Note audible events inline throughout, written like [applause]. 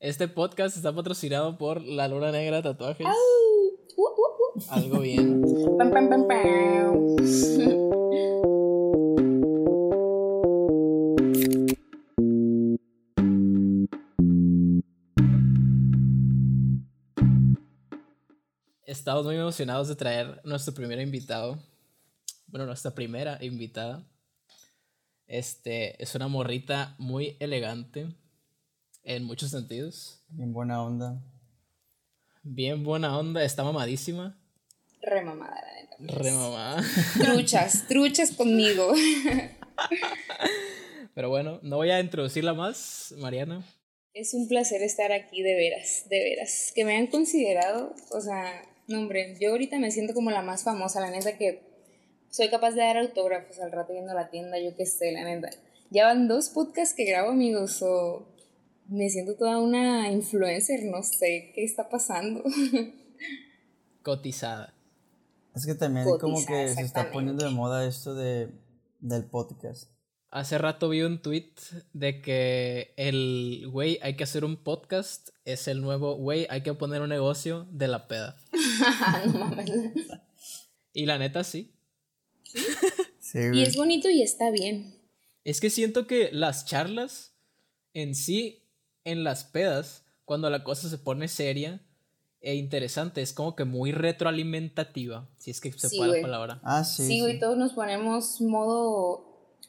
Este podcast está patrocinado por la Luna Negra Tatuajes. Uh, uh, uh. Algo [laughs] bien. Pam, pam, pam, pam. Estamos muy emocionados de traer nuestro primer invitado. Bueno, nuestra primera invitada. Este es una morrita muy elegante en muchos sentidos. Bien buena onda. Bien buena onda, está mamadísima. Re mamada, la neta. Re mamada. Truchas, [laughs] truchas conmigo. Pero bueno, no voy a introducirla más, Mariana. Es un placer estar aquí, de veras, de veras. Que me han considerado, o sea, no hombre, yo ahorita me siento como la más famosa, la neta que soy capaz de dar autógrafos al rato viendo la tienda, yo qué sé, la neta. Ya van dos podcasts que grabo, amigos, o me siento toda una influencer, no sé qué está pasando. [laughs] Cotizada. Es que también como que se está poniendo de moda esto de, del podcast. Hace rato vi un tweet de que el güey hay que hacer un podcast es el nuevo güey hay que poner un negocio de la peda. [laughs] no mames. Y la neta sí. Sí, [laughs] Y es bonito y está bien. Es que siento que las charlas en sí, en las pedas, cuando la cosa se pone seria e interesante, es como que muy retroalimentativa, si es que se Sí, puede la palabra. Ah, sí. Sí, sí. güey, todos nos ponemos modo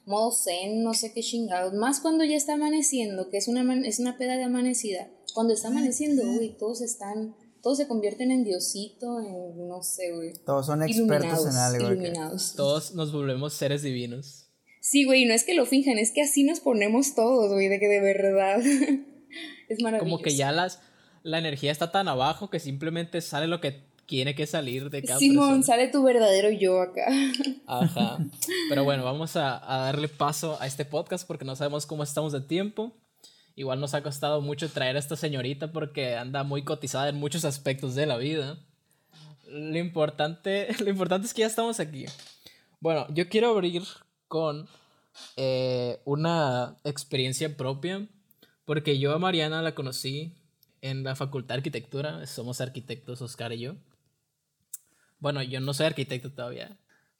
modo zen, no sé qué chingados. Más cuando ya está amaneciendo, que es una, es una peda de amanecida. Cuando está amaneciendo, güey, todos están, todos se convierten en diosito, en no sé, güey. Todos son expertos en algo. iluminados. Todos nos volvemos seres divinos. Sí, güey, no es que lo finjan, es que así nos ponemos todos, güey, de que de verdad. [laughs] es maravilloso. Como que ya las, la energía está tan abajo que simplemente sale lo que tiene que salir de cada Simón, persona. sale tu verdadero yo acá. Ajá. [laughs] Pero bueno, vamos a, a darle paso a este podcast porque no sabemos cómo estamos de tiempo. Igual nos ha costado mucho traer a esta señorita porque anda muy cotizada en muchos aspectos de la vida. Lo importante, [laughs] lo importante es que ya estamos aquí. Bueno, yo quiero abrir con eh, una experiencia propia porque yo a Mariana la conocí en la Facultad de Arquitectura. Somos arquitectos, Oscar y yo. Bueno, yo no soy arquitecto todavía.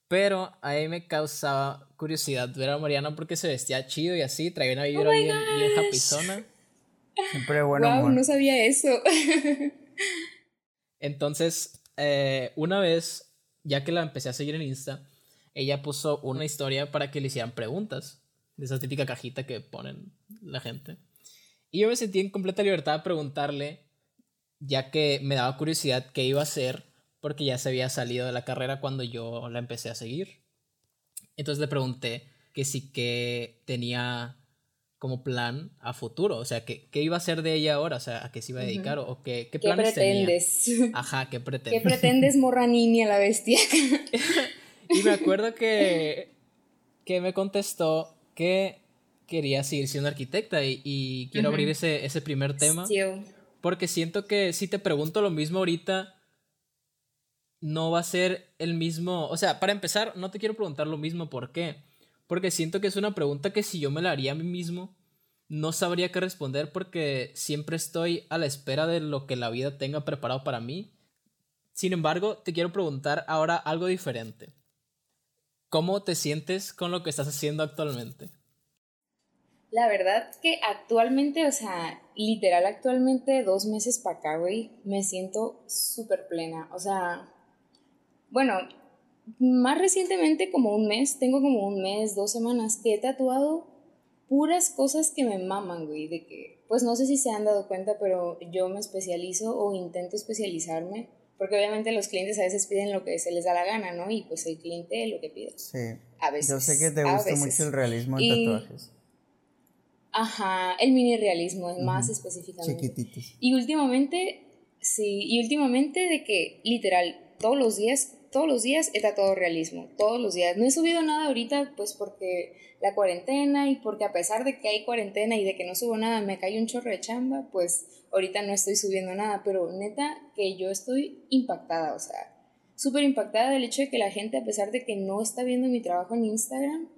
Pero a mí me causaba curiosidad ver a Mariana porque se vestía chido y así, traía una vibra bien, bien happyzona. Siempre buen wow, humor. no sabía eso. [laughs] Entonces, eh, una vez, ya que la empecé a seguir en Insta, ella puso una historia para que le hicieran preguntas. De esa típica cajita que ponen la gente. Y yo me sentí en completa libertad de preguntarle, ya que me daba curiosidad qué iba a hacer, porque ya se había salido de la carrera cuando yo la empecé a seguir. Entonces le pregunté que sí que tenía como plan a futuro, o sea, que, qué iba a hacer de ella ahora, o sea, a qué se iba a dedicar, o, o qué, qué ¿Qué planes tenía. pretendes? Ajá, ¿qué ¿Qué pretende? pretendes, morra niña, la bestia? [laughs] y me acuerdo que, que me contestó que quería seguir siendo arquitecta y, y quiero abrir ese, ese primer tema Still. porque siento que si te pregunto lo mismo ahorita, no va a ser el mismo, o sea, para empezar, no te quiero preguntar lo mismo, ¿por qué? Porque siento que es una pregunta que si yo me la haría a mí mismo, no sabría qué responder porque siempre estoy a la espera de lo que la vida tenga preparado para mí. Sin embargo, te quiero preguntar ahora algo diferente. ¿Cómo te sientes con lo que estás haciendo actualmente? La verdad que actualmente, o sea, literal actualmente dos meses para acá, güey, me siento súper plena. O sea, bueno, más recientemente como un mes, tengo como un mes, dos semanas que he tatuado puras cosas que me maman, güey, de que, pues no sé si se han dado cuenta, pero yo me especializo o intento especializarme, porque obviamente los clientes a veces piden lo que se les da la gana, ¿no? Y pues el cliente lo que pide. Sí. A veces. Yo sé que te gusta mucho el realismo en Y- tatuajes. Ajá, el mini realismo, es más específicamente. Chiquititos. Y últimamente, sí, y últimamente de que literal, todos los días, todos los días he tatuado realismo, todos los días. No he subido nada ahorita, pues porque la cuarentena y porque a pesar de que hay cuarentena y de que no subo nada, me cae un chorro de chamba, pues ahorita no estoy subiendo nada, pero neta que yo estoy impactada, o sea, súper impactada del hecho de que la gente, a pesar de que no está viendo mi trabajo en Instagram,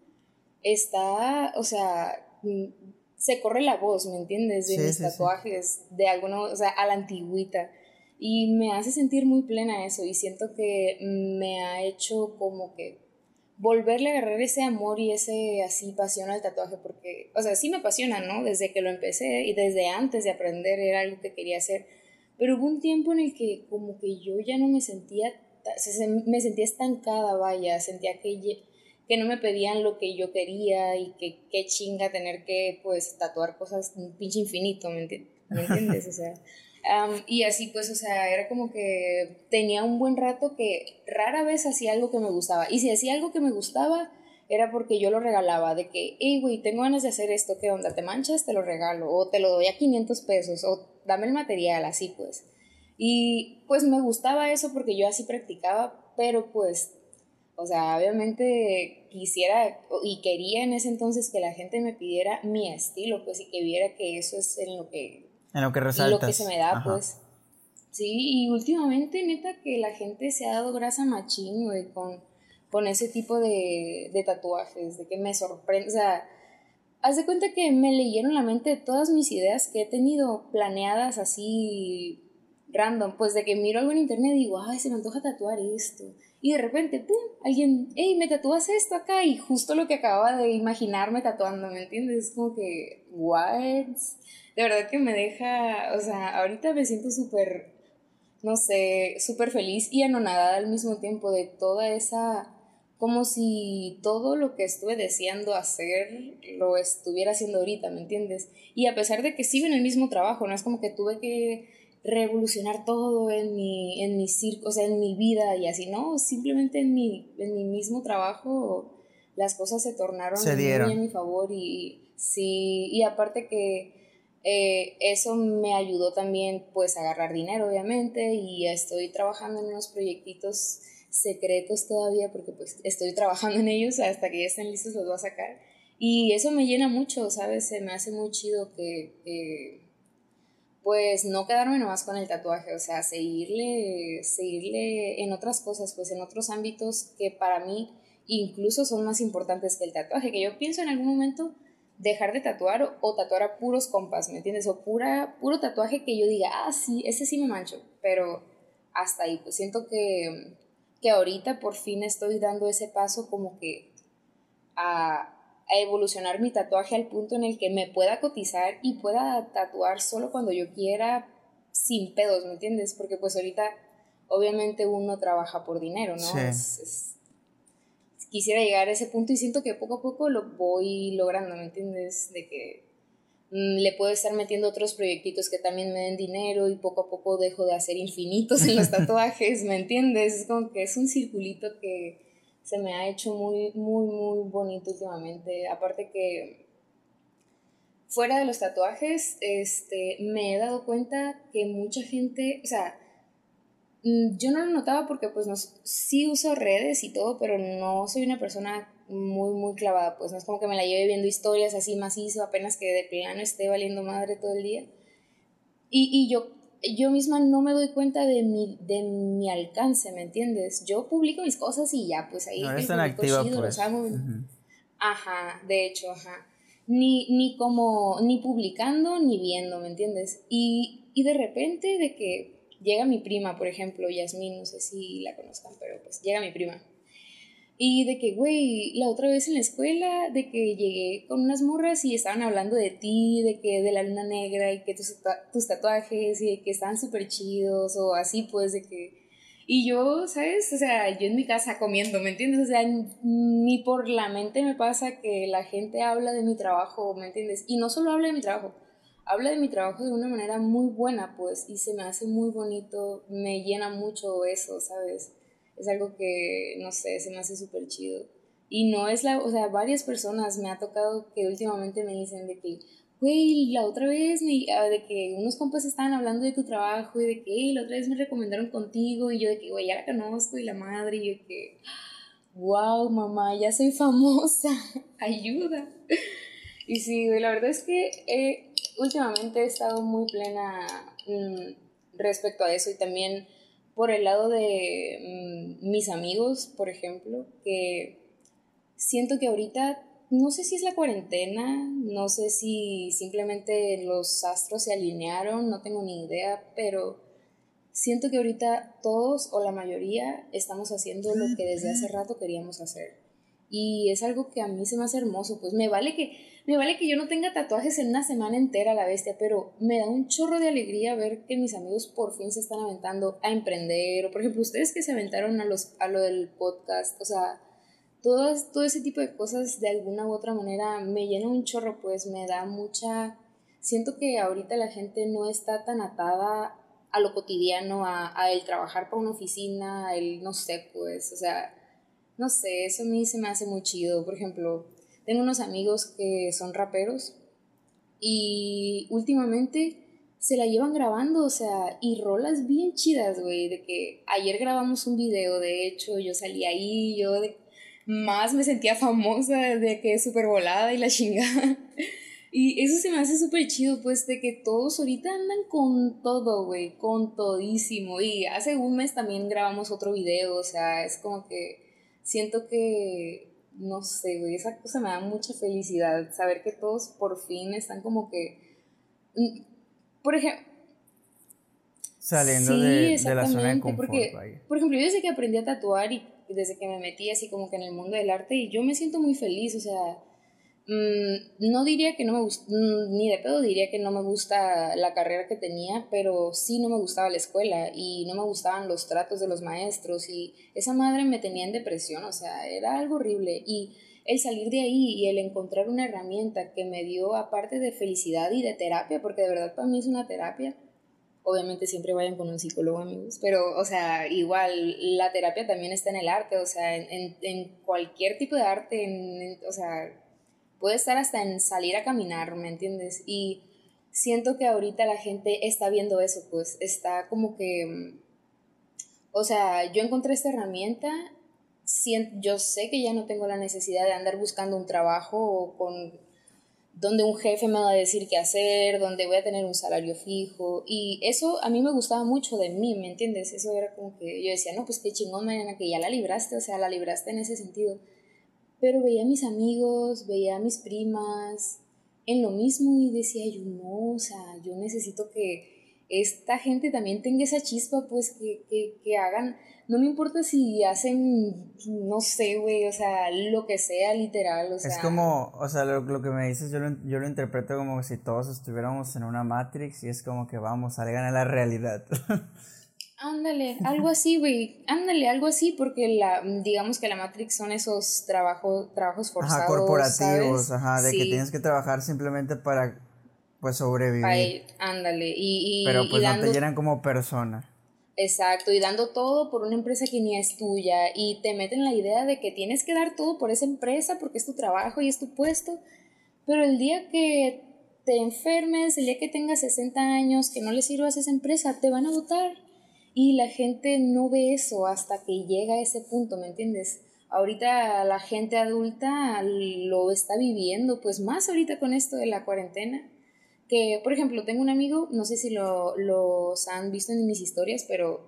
está, o sea, se corre la voz, ¿me entiendes? De mis tatuajes, de alguno, o sea, a la antigüita. Y me hace sentir muy plena eso y siento que me ha hecho como que volverle a agarrar ese amor y ese así pasión al tatuaje porque, o sea, sí me apasiona, ¿no? Desde que lo empecé y desde antes de aprender era algo que quería hacer. Pero hubo un tiempo en el que como que yo ya no me sentía, me sentía estancada, vaya, sentía que que no me pedían lo que yo quería y que qué chinga tener que pues tatuar cosas un pinche infinito, ¿me, entiendes? O sea, [laughs] y así pues, o sea, era como que tenía un buen rato que rara vez hacía algo que me gustaba. Y si hacía algo que me gustaba, era porque yo lo regalaba, de que, hey, güey, tengo ganas de hacer esto, ¿qué onda? ¿Te manchas? Te lo regalo, o te lo doy a 500 pesos, o dame el material, así pues. Y pues me gustaba eso porque yo así practicaba, pero pues o sea, obviamente quisiera y quería en ese entonces que la gente me pidiera mi estilo, pues, y que viera que eso es en lo que... En lo que resaltas. Lo que se me da, pues. Sí, y últimamente, neta, que la gente se ha dado grasa machín, güey, con, con ese tipo de, de tatuajes, de que me sorprende, o sea, haz de cuenta que me leyeron la mente todas mis ideas que he tenido planeadas así random, pues de que miro algo en internet y digo, ay, se me antoja tatuar esto y de repente, ¡pum! Alguien, hey, me tatúas esto acá y justo lo que acababa de imaginarme tatuando, ¿me entiendes? Es como que, what? De verdad que me deja, o sea, ahorita me siento súper, no sé, súper feliz y anonadada al mismo tiempo de toda esa, como si todo lo que estuve deseando hacer lo estuviera haciendo ahorita, ¿me entiendes? Y a pesar de que sigo en el mismo trabajo, no es como que tuve que revolucionar todo en mi, en mi circo, o sea, en mi vida y así, ¿no? Simplemente en mi, en mi mismo trabajo las cosas se tornaron muy a mi favor y sí, y aparte que eh, eso me ayudó también pues a agarrar dinero obviamente y estoy trabajando en unos proyectitos secretos todavía porque pues estoy trabajando en ellos hasta que ya estén listos los voy a sacar y eso me llena mucho, ¿sabes? Se me hace muy chido que pues no quedarme nomás con el tatuaje, o sea, seguirle, seguirle en otras cosas, pues en otros ámbitos que para mí incluso son más importantes que el tatuaje, que yo pienso en algún momento dejar de tatuar o, tatuar a puros compas, ¿me entiendes? O pura, puro tatuaje que yo diga, ah, sí, ese sí me mancho, pero hasta ahí, pues siento que, que ahorita por fin estoy dando ese paso como que a a evolucionar mi tatuaje al punto en el que me pueda cotizar y pueda tatuar solo cuando yo quiera, sin pedos, ¿me entiendes? Porque pues ahorita obviamente uno trabaja por dinero, ¿no? quisiera llegar a ese punto y siento que poco a poco lo voy logrando, ¿me entiendes? De que mm, le puedo estar metiendo otros proyectitos que también me den dinero y poco a poco dejo de hacer infinitos en los [laughs] tatuajes, ¿me entiendes? Es como que es un circulito que se me ha hecho muy, muy, muy bonito últimamente. Aparte que fuera de los tatuajes, este, me he dado cuenta que mucha gente, o sea, mm, yo no lo notaba porque pues sí uso redes y todo, pero no soy una persona muy, muy clavada, pues no es como que me la lleve viendo historias así macizo, apenas que de plano esté valiendo madre todo el día. Y, y yo yo misma no me doy cuenta de mi, de mi alcance, ¿me entiendes? Yo publico mis cosas y ya, pues ahí... No eres tan activa, pues. Ajá, de hecho, ajá. Ni, ni como, ni publicando, ni viendo, ¿me entiendes? Y, y de repente de que llega mi prima, por ejemplo, Yasmín, no sé si la conozcan, pero pues llega mi prima y de que, güey, la otra vez en la escuela, de que llegué con unas morras y estaban hablando de ti, de que de la luna negra y que tus, tus tatuajes y de que estaban súper chidos o así, pues, de que... Y yo, ¿sabes? O sea, yo en mi casa comiendo, ¿me entiendes? O sea, ni por la mente me pasa que la gente habla de mi trabajo, ¿me entiendes? Y no solo habla de mi trabajo, habla de mi trabajo de una manera muy buena, pues, y se me hace muy bonito, me llena mucho eso, ¿sabes? Es algo que, no sé, se me hace súper chido. Y no es la, o sea, varias personas me ha tocado que últimamente me dicen de que, güey, la otra vez, me, ah, de que unos compas estaban hablando de tu trabajo y de que, la otra vez me recomendaron contigo y yo de que, güey, ya la conozco y la madre y yo de que, wow, mamá, ya soy famosa, [laughs] ayuda. Y sí, güey, la verdad es que eh, últimamente he estado muy plena mm, respecto a eso y también por el lado de mm, mis amigos, por ejemplo, que siento que ahorita no sé si es la cuarentena, no sé si simplemente los astros se alinearon, no tengo ni idea, pero siento que ahorita todos o la mayoría estamos haciendo lo que desde hace rato queríamos hacer. Y es algo que a mí se me hace hermoso, pues me vale que me vale que yo no tenga tatuajes en una semana entera la bestia, pero me da un chorro de alegría ver que mis amigos por fin se están aventando a emprender, o por ejemplo ustedes que se aventaron a, los, a lo del podcast, o sea, todo, todo ese tipo de cosas de alguna u otra manera me llena un chorro, pues me da mucha... Siento que ahorita la gente no está tan atada a lo cotidiano, a, a el trabajar para una oficina, el no sé, pues, o sea, no sé, eso a mí se me hace muy chido. Por ejemplo, tengo unos amigos que son raperos y últimamente se la llevan grabando, o sea, y rolas bien chidas, güey, de que ayer grabamos un video, de hecho, yo salí ahí, yo de, más me sentía famosa de que súper volada y la chingada. [laughs] Y eso se me hace súper chido, pues, de que todos ahorita andan con todo, güey, con todísimo. Y hace un mes también grabamos otro video, o sea, es como que siento que, no sé, güey, esa cosa me da mucha felicidad, saber que todos por fin están como que, mm, por ejemplo, saliendo de, la zona de confort. Porque, por ejemplo, yo desde que aprendí a tatuar y desde que me metí así como que en el mundo del arte y yo me siento muy feliz, o sea, mm, no diría que no me gusta, mm, ni de pedo diría que no me gusta la carrera que tenía, pero sí no me gustaba la escuela y no me gustaban los tratos de los maestros y esa madre me tenía en depresión, o sea, era algo horrible. Y el salir de ahí y el encontrar una herramienta que me dio aparte de felicidad y de terapia, porque de verdad para mí es una terapia, Obviamente siempre vayan con un psicólogo, amigos, pero, o sea, igual la terapia también está en el arte, o sea, en, en, cualquier tipo de arte, en, o sea, puede estar hasta en salir a caminar, ¿me entiendes? Y siento que ahorita la gente está viendo eso, pues está como que, o sea, yo encontré esta herramienta, yo sé que ya no tengo la necesidad de andar buscando un trabajo con donde un jefe me va a decir qué hacer, donde voy a tener un salario fijo. Y eso a mí me gustaba mucho de mí, ¿me entiendes? Eso era como que yo decía, no, pues qué chingón, mañana que ya la libraste, o sea, la libraste en ese sentido. Pero veía a mis amigos, veía a mis primas en lo mismo y decía yo, no, o sea, yo necesito que esta gente también tenga esa chispa, pues que, que, que hagan no me importa si hacen, no sé, güey, o sea, lo que sea, literal, o sea. Es como, o sea, lo, que me dices, yo lo, yo lo interpreto como si todos estuviéramos en una Matrix y es como que vamos, salgan a la realidad. [laughs] Ándale, [laughs] algo así, güey. Ándale, algo así, porque la, digamos que la Matrix son esos trabajos, trabajos forzados. Ajá, corporativos, ajá, de que tienes que trabajar simplemente para, pues, sobrevivir. ándale, y, Pero pues no te llenan como persona. Exacto, y dando todo por una empresa que ni es tuya y te meten la idea de que tienes que dar todo por esa empresa porque es tu trabajo y es tu puesto, pero el día que te enfermes, el día que tengas 60 años, que no le sirvas a esa empresa, te van a votar. Y la gente no ve eso hasta que llega a ese punto, ¿me entiendes? Ahorita la gente adulta lo está viviendo, pues más ahorita con esto de la cuarentena que, por ejemplo, tengo un amigo, no sé si lo, los han visto en mis historias, pero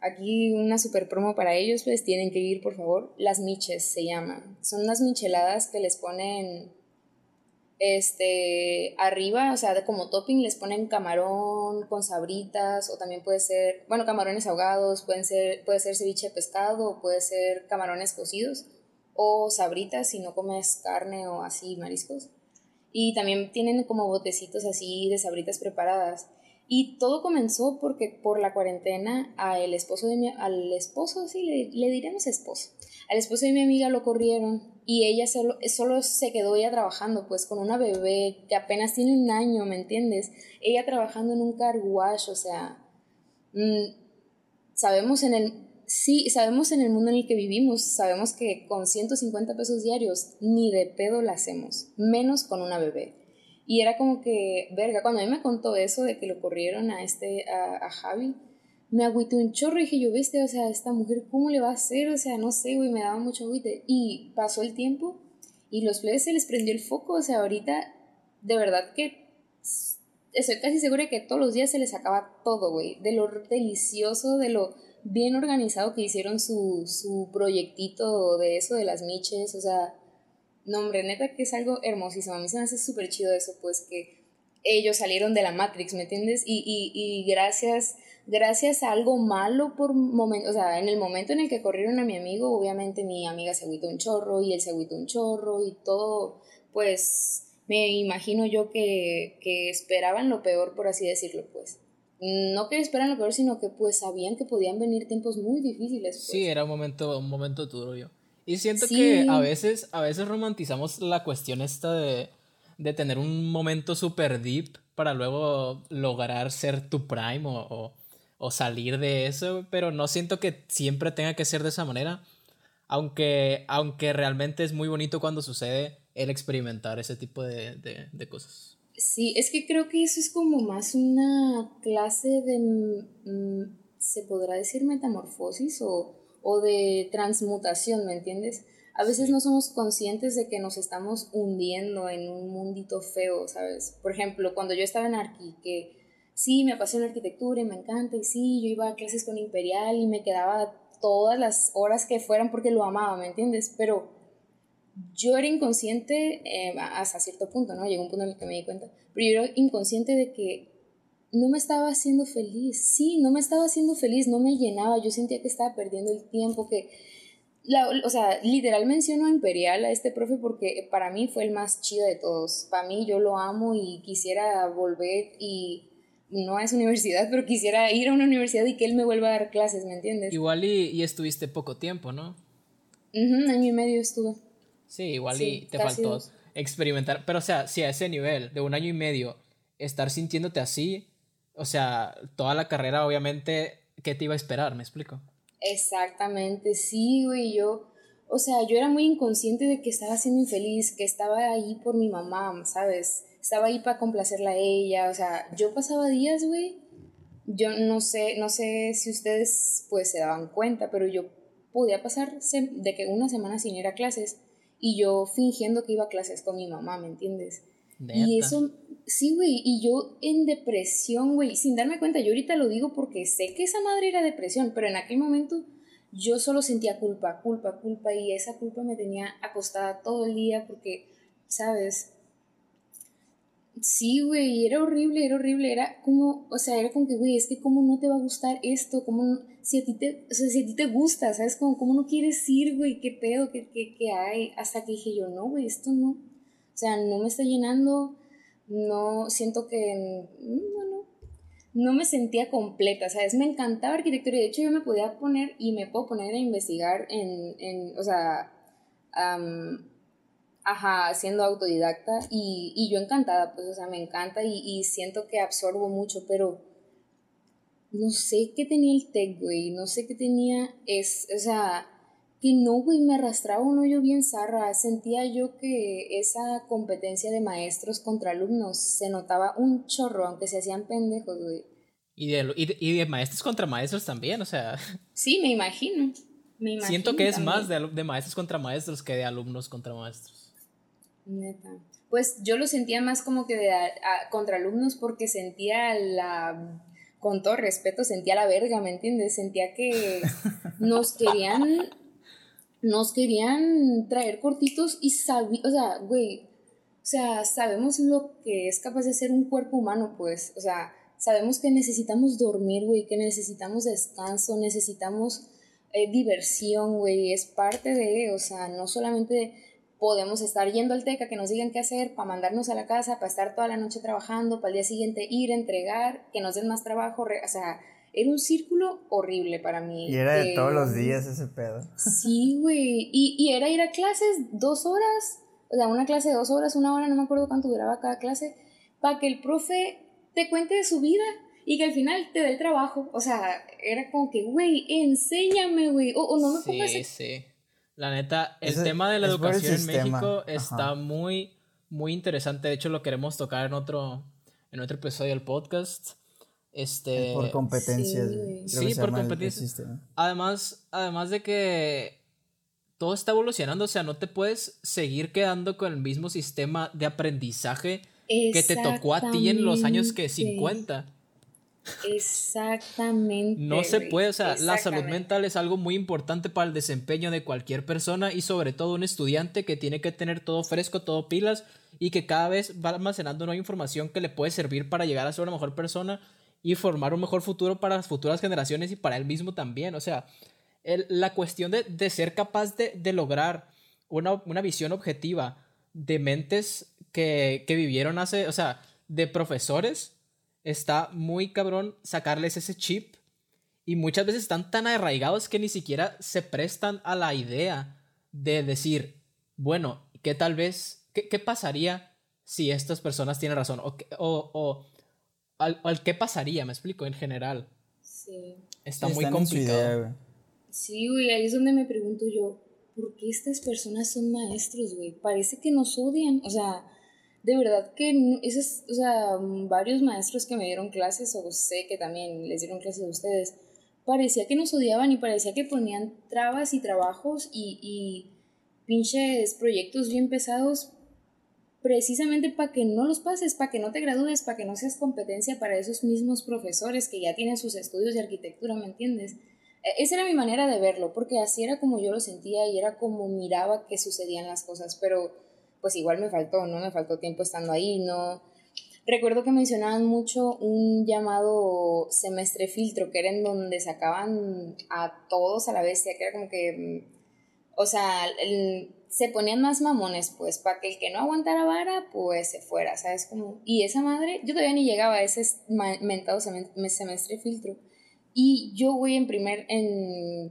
aquí una super promo para ellos, pues tienen que ir, por favor. Las miches se llaman. Son unas micheladas que les ponen este arriba, o sea, como topping les ponen camarón con sabritas o también puede ser, bueno, camarones ahogados, pueden ser puede ser ceviche de pescado puede ser camarones cocidos o sabritas si no comes carne o así mariscos. Y también tienen como botecitos así de sabritas preparadas. Y todo comenzó porque por la cuarentena al esposo de mi, al esposo, sí, le, le diremos esposo, al esposo de mi amiga lo corrieron y ella solo, solo se quedó ella trabajando pues con una bebé que apenas tiene un año, ¿me entiendes? Ella trabajando en un car wash, o sea, mm, sabemos en el, sí, sabemos en el mundo en el que vivimos, sabemos que con 150 pesos diarios ni de pedo la hacemos, menos con una bebé. Y era como que, verga, cuando a mí me contó eso de que lo corrieron a este, a, Javi, me agüité un chorro y dije, yo, viste, o sea, esta mujer, ¿cómo le va a hacer? O sea, no sé, güey, me daba mucho agüite. Y pasó el tiempo y los plebes se les prendió el foco, o sea, ahorita, de verdad que estoy casi segura que todos los días se les acaba todo, güey, de lo delicioso, de lo bien organizado que hicieron su, su proyectito de eso de las miches, o sea, No, hombre, neta que es algo hermosísimo. A mí se me hace súper chido eso, pues que ellos salieron de la Matrix, ¿me entiendes? Y, y, y gracias, gracias a algo malo por momento, o sea, en el momento en el que corrieron a mi amigo, obviamente mi amiga se agüitó un chorro y él se agüitó un chorro y todo, pues me imagino yo que, que esperaban lo peor, por así decirlo, pues no que esperan lo peor, sino que pues sabían que podían venir tiempos muy difíciles. Pues. Sí, era un momento, un momento duro yo. Y siento que a veces, a veces romantizamos la cuestión esta de, de tener un momento super deep para luego lograr ser tu prime o, o, salir de eso, pero no siento que siempre tenga que ser de esa manera, aunque, aunque realmente es muy bonito cuando sucede el experimentar ese tipo de, de, de cosas. Sí, es que creo que eso es como más una clase de, mm, se podrá decir metamorfosis o, o de transmutación, ¿me entiendes? A veces no somos conscientes de que nos estamos hundiendo en un mundito feo, ¿sabes? Por ejemplo, cuando yo estaba en Arqui, que sí, me apasiona la arquitectura y me encanta, y sí, yo iba a clases con Imperial y me quedaba todas las horas que fueran porque lo amaba, ¿me entiendes? Pero yo era inconsciente eh, hasta cierto punto, ¿no? Llegó un punto en el que me di cuenta, pero yo era inconsciente de que no me estaba haciendo feliz, sí, no me estaba haciendo feliz, no me llenaba, yo sentía que estaba perdiendo el tiempo, que, la, o sea, literal menciono a Imperial, a este profe, porque para mí fue el más chido de todos, para mí yo lo amo y quisiera volver y no a esa universidad, pero quisiera ir a una universidad y que él me vuelva a dar clases, ¿me entiendes? Igual y, y estuviste poco tiempo, ¿no? un año y medio estuve. Sí, igual y te faltó experimentar. Pero, o sea, si a ese nivel de un año y medio, estar sintiéndote así, o sea, toda la carrera, obviamente, ¿qué te iba a esperar? ¿Me explico? Exactamente, sí, güey. Yo, o sea, yo era muy inconsciente de que estaba siendo infeliz, que estaba ahí por mi mamá, ¿sabes? Estaba ahí para complacerla a ella. O sea, yo pasaba días, güey. Yo no sé, no sé si ustedes pues se daban cuenta, pero yo podía pasar de que una semana sin ir a clases y yo fingiendo que iba a clases con mi mamá, ¿me entiendes? Y eso, sí, güey, y yo en depresión, güey, sin darme cuenta, yo ahorita lo digo porque sé que esa madre era depresión, pero en aquel momento yo solo sentía culpa, culpa, culpa, y esa culpa me tenía acostada todo el día porque, ¿sabes? Sí, güey, era horrible, era horrible, era como, o sea, era como que, güey, es que cómo no te va a gustar esto, cómo, si a ti te, o sea, si a ti te gusta, ¿sabes? Como, cómo no quieres ir, güey, qué pedo, qué, qué, qué hay, hasta que dije yo, no, güey, esto no, o sea, no me está llenando, no, siento que, no, no, no me sentía completa, ¿sabes? Me encantaba arquitectura, de hecho yo me podía poner, y me puedo poner a investigar en, en o sea, ajá, siendo autodidacta y, y, yo encantada, pues, o sea, me encanta y, y, siento que absorbo mucho, pero no sé qué tenía el TEC, güey, no sé qué tenía, es, o sea, que no, güey, me arrastraba un hoyo bien zarra, sentía yo que esa competencia de maestros contra alumnos se notaba un chorro, aunque se hacían pendejos, güey. Y de, y de, y de maestros contra maestros también, o sea. [laughs] Sí, me imagino. Me imagino Siento que es más de, de maestros contra maestros que de alumnos contra maestros. Neta. Pues yo lo sentía más como que de contra alumnos porque sentía la, con todo respeto, sentía la verga, ¿me entiendes? Sentía que [laughs] nos querían, nos querían traer cortitos y sabía, o sea, güey, o sea, sabemos lo que es capaz de hacer un cuerpo humano, pues, o sea, sabemos que necesitamos dormir, güey, que necesitamos descanso, necesitamos eh, diversión, güey, es parte de, o sea, no solamente podemos estar yendo al TECA, que nos digan qué hacer, para mandarnos a la casa, para estar toda la noche trabajando, para el día siguiente ir, entregar, que nos den más trabajo, o sea, era un círculo horrible para mí. Y era de todos los días ese pedo. Sí, güey, y, y era ir a clases dos horas, o sea, una clase de dos horas, una hora, no me acuerdo cuánto duraba cada clase, para que el profe te cuente de su vida y que al final te dé el trabajo. O sea, era como que, güey, enséñame, güey. O, no me pongas. Sí, sí. La neta, el tema de la educación en México está muy, muy interesante. De hecho, lo queremos tocar en otro, en otro episodio del podcast. Este, por competencias. Sí, por competencias. Además, además de que todo está evolucionando, o sea, no te puedes seguir quedando con el mismo sistema de aprendizaje que te tocó a ti en los años que 50. Exactamente. No se puede, o sea, la salud mental es algo muy importante para el desempeño de cualquier persona y sobre todo un estudiante que tiene que tener todo fresco, todo pilas y que cada vez va almacenando nueva información que le puede servir para llegar a ser una mejor persona y formar un mejor futuro para las futuras generaciones y para él mismo también. O sea, la cuestión de, ser capaz de, lograr una, una, visión objetiva de mentes que, que vivieron hace, o sea, de profesores está muy cabrón sacarles ese chip y muchas veces están tan arraigados que ni siquiera se prestan a la idea de decir, bueno, ¿qué tal vez, qué, pasaría si estas personas tienen razón? O, o, o al, qué pasaría, me explico, en general. Sí. Está muy complicado. sí, güey, ahí es donde me pregunto yo, ¿por qué estas personas son maestros, güey? Parece que nos odian, o sea, de verdad que esos, o sea, varios maestros que me dieron clases, o sé que también les dieron clases a ustedes, parecía que nos odiaban y parecía que ponían trabas y trabajos y, y pinches proyectos bien pesados precisamente para que no los pases, para que no te gradúes, para que no seas competencia para esos mismos profesores que ya tienen sus estudios de arquitectura, ¿me entiendes? E, esa era mi manera de verlo, porque así era como yo lo sentía y era como miraba que sucedían las cosas, pero pues igual me faltó, ¿no? Me faltó tiempo estando ahí, ¿no? Recuerdo que mencionaban mucho un llamado semestre filtro, que era en donde sacaban a todos a la bestia, que era como que, mm, o sea, se ponían más mamones, pues, para que el que no aguantara vara, pues se fuera, ¿sabes? Como, y esa madre, yo todavía ni llegaba a ese mentado semestre filtro. Y yo, güey, en primer, en,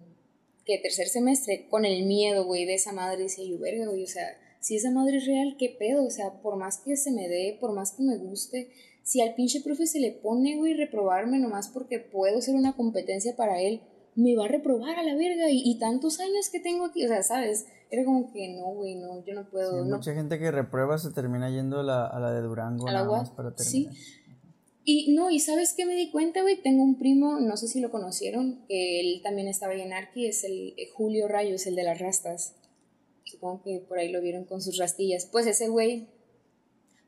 que tercer semestre, con el miedo, güey, de esa madre, decía yo, verga, güey, o sea, si esa madre es real, ¿qué pedo? O sea, por más que se me dé, por más que me guste, si al pinche profe se le pone, güey, reprobarme nomás porque puedo ser una competencia para él, me va a reprobar a la verga y, tantos años que tengo aquí, o sea, ¿sabes? Era como que no, güey, no, yo no puedo. Mucha gente que reprueba se termina yendo a la, a la de Durango a la para terminar. Sí. Y no, y ¿sabes qué me di cuenta, güey? Tengo un primo, no sé si lo conocieron, que él también estaba en Arqui, es el eh, Julio Rayos, el de las rastas supongo que por ahí lo vieron con sus rastillas. Pues ese güey,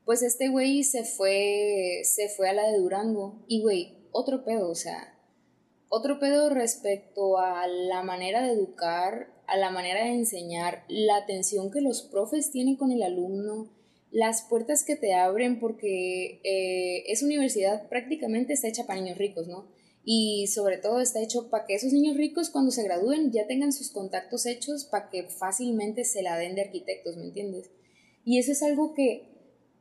pues este güey se fue, se fue a la de Durango. Y güey, otro pedo, o sea, otro pedo respecto a la manera de educar, a la manera de enseñar, la atención que los profes tienen con el alumno, las puertas que te abren, porque eh, esa universidad prácticamente está hecha para niños ricos, ¿no? Y sobre todo está hecho para que esos niños ricos cuando se gradúen ya tengan sus contactos hechos para que fácilmente se la den de arquitectos, ¿me entiendes? Y eso es algo que,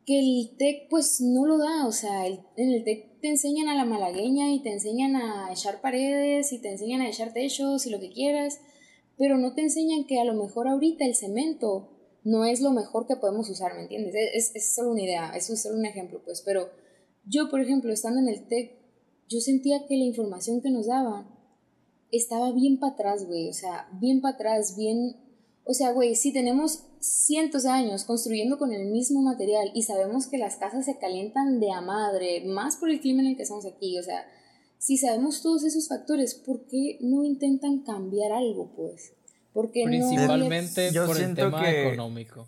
que el TEC pues no lo da, o sea, en el TEC te enseñan a la malagueña y te enseñan a echar paredes y te enseñan a echar techos y lo que quieras, pero no te enseñan que a lo mejor ahorita el cemento no es lo mejor que podemos usar, ¿me entiendes? Es, es solo una idea, es solo un ejemplo, pues, pero yo, por ejemplo, estando en el TEC, yo sentía que la información que nos daban estaba bien para atrás, güey, o sea, bien para atrás, bien... O sea, güey, si tenemos cientos de años construyendo con el mismo material y sabemos que las casas se calientan de a madre, más por el clima en el que estamos aquí, o sea, si sabemos todos esos factores, ¿por qué no intentan cambiar algo, pues? Porque Principalmente por el tema económico.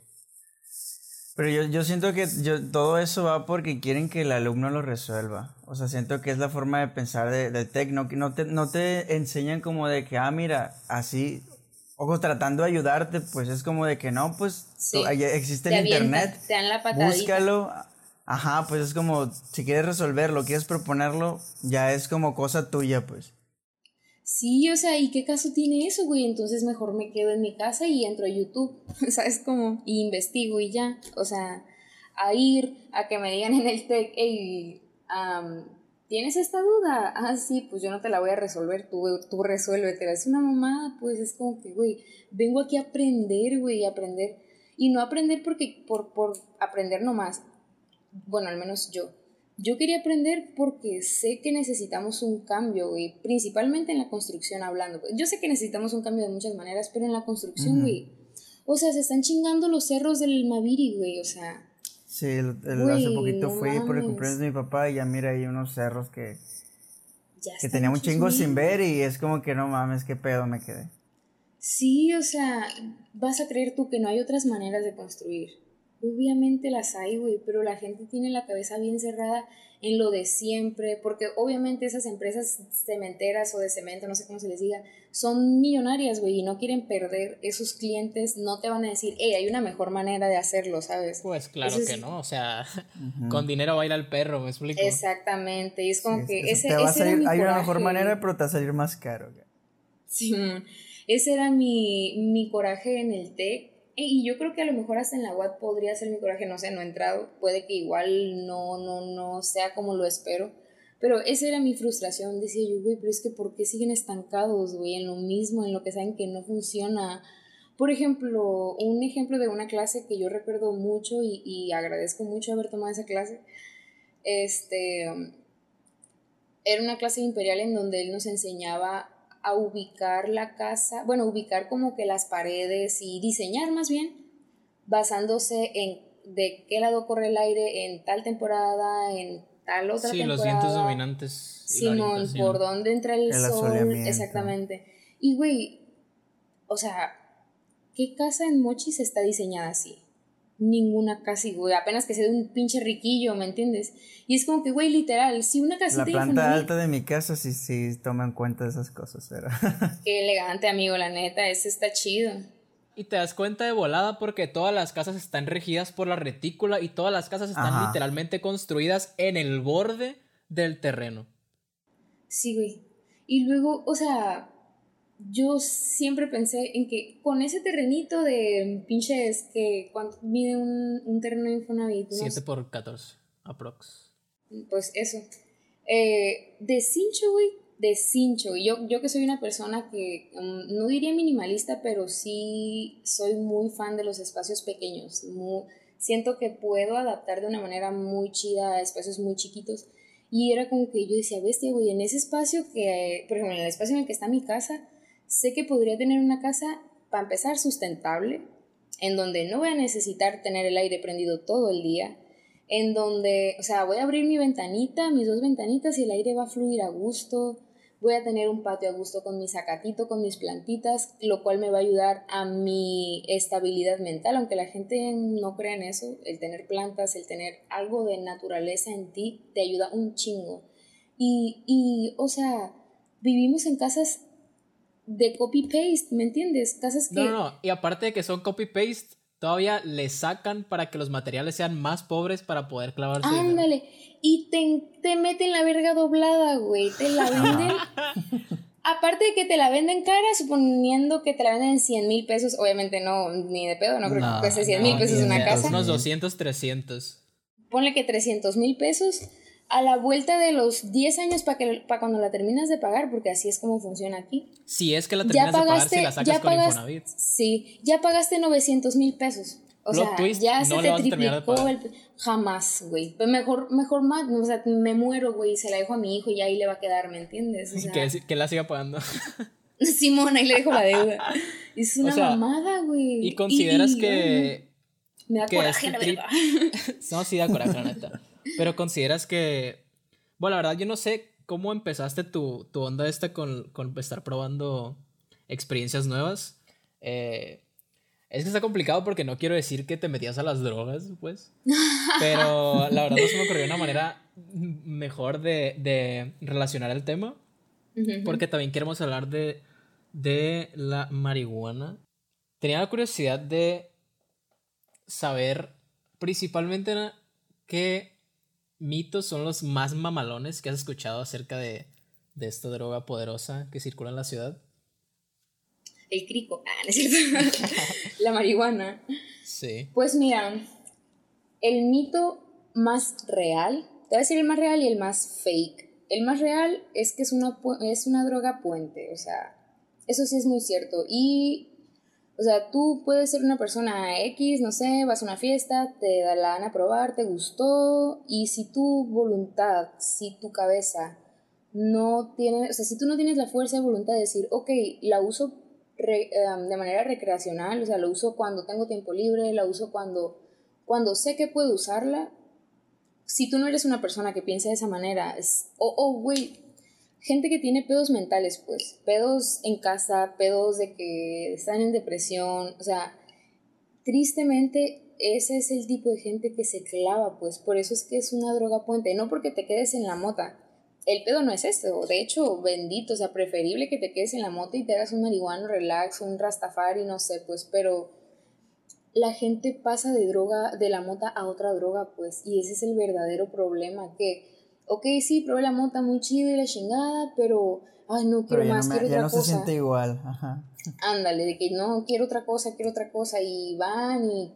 Pero yo, yo siento que yo, todo eso va porque quieren que el alumno lo resuelva. O sea, siento que es la forma de pensar de, del TEC. No, no, te, no te enseñan como de que, ah, mira, así, ojo, tratando de ayudarte, pues es como de que no, pues existe el internet. Te dan la búscalo. Ajá, pues es como, si quieres resolverlo, quieres proponerlo, ya es como cosa tuya, pues. Sí, o sea, ¿y qué caso tiene eso, güey? Entonces mejor me quedo en mi casa y entro a YouTube, [laughs] ¿sabes cómo? Y investigo y ya. O sea, a ir, a que me digan en el tech, hey, ¿tienes esta duda? Ah, sí, pues yo no te la voy a resolver, tú, tú resuélvete. Es una mamada, pues es como que, güey, vengo aquí a aprender, güey, a aprender. Y no aprender porque, por, por aprender nomás. Bueno, al menos yo yo quería aprender porque sé que necesitamos un cambio, güey, principalmente en la construcción hablando. Yo sé que necesitamos un cambio de muchas maneras, pero en la construcción, güey. O sea, se están chingando los cerros del Maviri, güey, o sea. Sí, hace poquito fui por el cumpleaños de mi papá y ya mira ahí unos cerros que, que tenía un chingo sin ver y es como que no mames, qué pedo me quedé. Sí, o sea, vas a creer tú que no hay otras maneras de construir Obviamente las hay, güey, pero la gente tiene la cabeza bien cerrada en lo de siempre, porque obviamente esas empresas cementeras o de cemento, no sé cómo se les diga, son millonarias, güey, y no quieren perder esos clientes, no te van a decir, hey, hay una mejor manera de hacerlo, ¿sabes? Pues claro que no, o sea, con dinero baila el perro, me explico. Exactamente, y es como que ese, hay una mejor manera, pero te va a salir más caro. Sí, ese era mi, mi coraje en el TEC y yo creo que a lo mejor hasta en la web podría ser mi coraje, no sé, no he entrado, puede que igual no, no, no sea como lo espero, pero esa era mi frustración, decía yo, güey, pero es que ¿por qué siguen estancados, güey, en lo mismo, en lo que saben que no funciona? Por ejemplo, un ejemplo de una clase que yo recuerdo mucho y, y agradezco mucho haber tomado esa clase, este, era una clase imperial en donde él nos enseñaba a ubicar la casa, bueno, ubicar como que las paredes y diseñar más bien, basándose en de qué lado corre el aire en tal temporada, en tal otra sí, temporada. Sí, los vientos dominantes. Simón, por dónde entra el, sol, exactamente. Y güey, o sea, ¿qué casa en Mochis está diseñada así? Ninguna casi, güey, apenas que sea de un pinche riquillo, ¿me entiendes? Y es como que, güey, literal, si una casita... La planta alta de mi casa sí, sí toma en cuenta esas cosas, pero... [laughs] Qué elegante, amigo, la neta, ese está chido. Y te das cuenta de volada porque todas las casas están regidas por la retícula y todas las casas están literalmente construidas en el borde del terreno. Sí, güey. Y luego, o sea, yo siempre pensé en que con ese terrenito de pinches que cuánto mide un, un terreno de Infonavit. 7 por 14, aprox. Pues eso. Eh, de cincho, güey, de cincho. Yo, yo que soy una persona que um, no diría minimalista, pero sí soy muy fan de los espacios pequeños. siento que puedo adaptar de una manera muy chida a espacios muy chiquitos. Y era como que yo decía, bestia, güey, en ese espacio que, por ejemplo, en el espacio en el que está mi casa, sé que podría tener una casa, para empezar, sustentable, en donde no voy a necesitar tener el aire prendido todo el día, en donde, o sea, voy a abrir mi ventanita, mis dos ventanitas y el aire va a fluir a gusto, voy a tener un patio a gusto con mi zacatito, con mis plantitas, lo cual me va a ayudar a mi estabilidad mental, aunque la gente no crea en eso, el tener plantas, el tener algo de naturaleza en ti, te ayuda un chingo. Y, y o sea, vivimos en casas de copy-paste, ¿me entiendes? Casas que... No, no, y aparte de que son copy-paste, todavía le sacan para que los materiales sean más pobres para poder clavarse. Ándale, y te, te meten la verga doblada, güey, te la venden... aparte de que te la venden cara, suponiendo que te la venden en 100 mil pesos, obviamente no, ni de pedo, no creo que cueste 100 mil pesos una casa. Unos 200, 300. Ponle que 300 mil pesos a la vuelta de los 10 años para que para cuando la terminas de pagar, porque así es como funciona aquí. Si es que la terminas de pagar si la sacas con Infonavit. Sí, ya pagaste 900 mil pesos. O sea, ya se te triplicó el... Jamás, güey. Pero mejor, mejor más, o sea, me muero, güey, se la dejo a mi hijo y ahí le va a quedar, ¿me entiendes? O [laughs] sea, que, que la siga pagando. [laughs] Simón, ahí le dejo la deuda. [laughs] Es una mamada, güey. Y consideras que... Me da coraje, la verdad. no, sí da coraje, la neta. Pero consideras que. Bueno, la verdad, yo no sé cómo empezaste tu, tu onda esta con, con, estar probando experiencias nuevas. Eh, es que está complicado porque no quiero decir que te metías a las drogas, pues. [laughs] Pero la verdad no se me ocurrió una manera mejor de, de relacionar el tema. Porque también queremos hablar de, de la marihuana. Tenía la curiosidad de saber principalmente qué mitos son los más mamalones que has escuchado acerca de, esta droga poderosa que circula en la ciudad? El crico, ah, [laughs] la marihuana. Sí. Pues mira, el mito más real, te voy a decir el más real y el más fake. El más real es que es una, es una droga puente, o sea, eso sí es muy cierto. Y o sea, tú puedes ser una persona X, no sé, vas a una fiesta, te da la a probar, te gustó, y si tu voluntad, si tu cabeza no tiene, o sea, si tú no tienes la fuerza de voluntad de decir, ok, la uso em, de manera recreacional, o sea, la uso cuando tengo tiempo libre, la uso cuando, cuando sé que puedo usarla, si tú no eres una persona que piensa de esa manera, es, oh, oh, güey, gente que tiene pedos mentales, pues, pedos en casa, pedos de que están en depresión, o sea, tristemente ese es el tipo de gente que se clava, pues por eso es que es una droga puente, no porque te quedes en la mota. El pedo no es esto, de hecho, bendito, o sea, preferible que te quedes en la mota y te hagas un marihuano relax, un rastafari, no sé, pues, pero la gente pasa de droga, de la mota a otra droga, pues, y ese es el verdadero problema, que, ok, sí, probé la mota muy chido y la chingada, pero, ay, no quiero más, quiero otra no cosa. se siente igual, ajá. Ándale, de que no, quiero otra cosa, quiero otra cosa, y van y,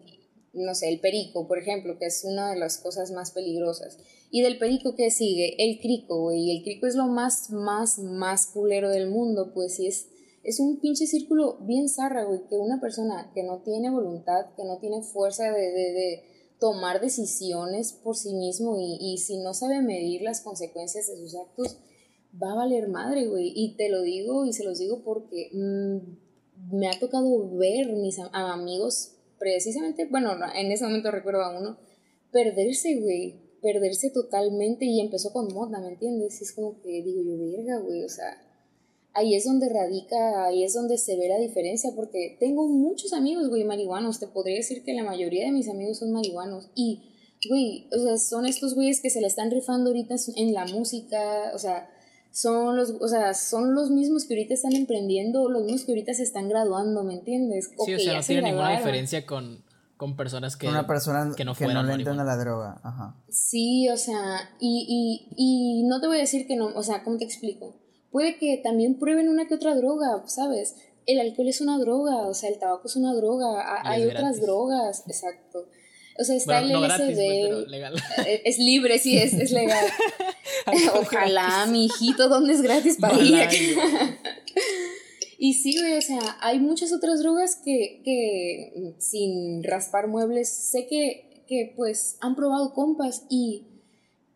no sé, el perico, por ejemplo, que es una de las cosas más peligrosas. Y del perico que sigue, el crico, güey, y el crico es lo más, más, más culero del mundo, pues, y es es un pinche círculo bien zarra, güey, que una persona que no tiene voluntad, que no tiene fuerza de, de, de tomar decisiones por sí mismo y, y, si no sabe medir las consecuencias de sus actos, va a valer madre, güey. Y te lo digo y se los digo porque mmm, me ha tocado ver mis amigos precisamente, bueno, en ese momento recuerdo a uno, perderse, güey, perderse totalmente y empezó con moda, ¿me entiendes? Y es como que digo yo, verga, güey, o sea ahí es donde radica, ahí es donde se ve la diferencia, porque tengo muchos amigos, güey, marihuanos, te podría decir que la mayoría de mis amigos son marihuanos, y, güey, o sea, son estos güeyes que se le están rifando ahorita en la música, o sea, son los, o sea, son los mismos que ahorita están emprendiendo, los mismos que ahorita se están graduando, ¿me entiendes? sí, o sea, no tiene ninguna diferencia con, con personas que, una persona que no, que no le entran a la droga, ajá. Sí, o sea, y, y, y no te voy a decir que no, o sea, ¿cómo te explico? Puede que también prueben una que otra droga, ¿sabes? El alcohol es una droga, o sea, el tabaco es una droga, hay otras drogas, exacto. O sea, está el LSD. Pues, [laughs] eh, es libre, sí, es, es legal. [laughs] [laughs] Ojalá, mi hijito, ¿dónde es gratis para ir? y sí, güey, o sea, hay muchas otras drogas que, que sin raspar muebles, sé que, que pues han probado compas y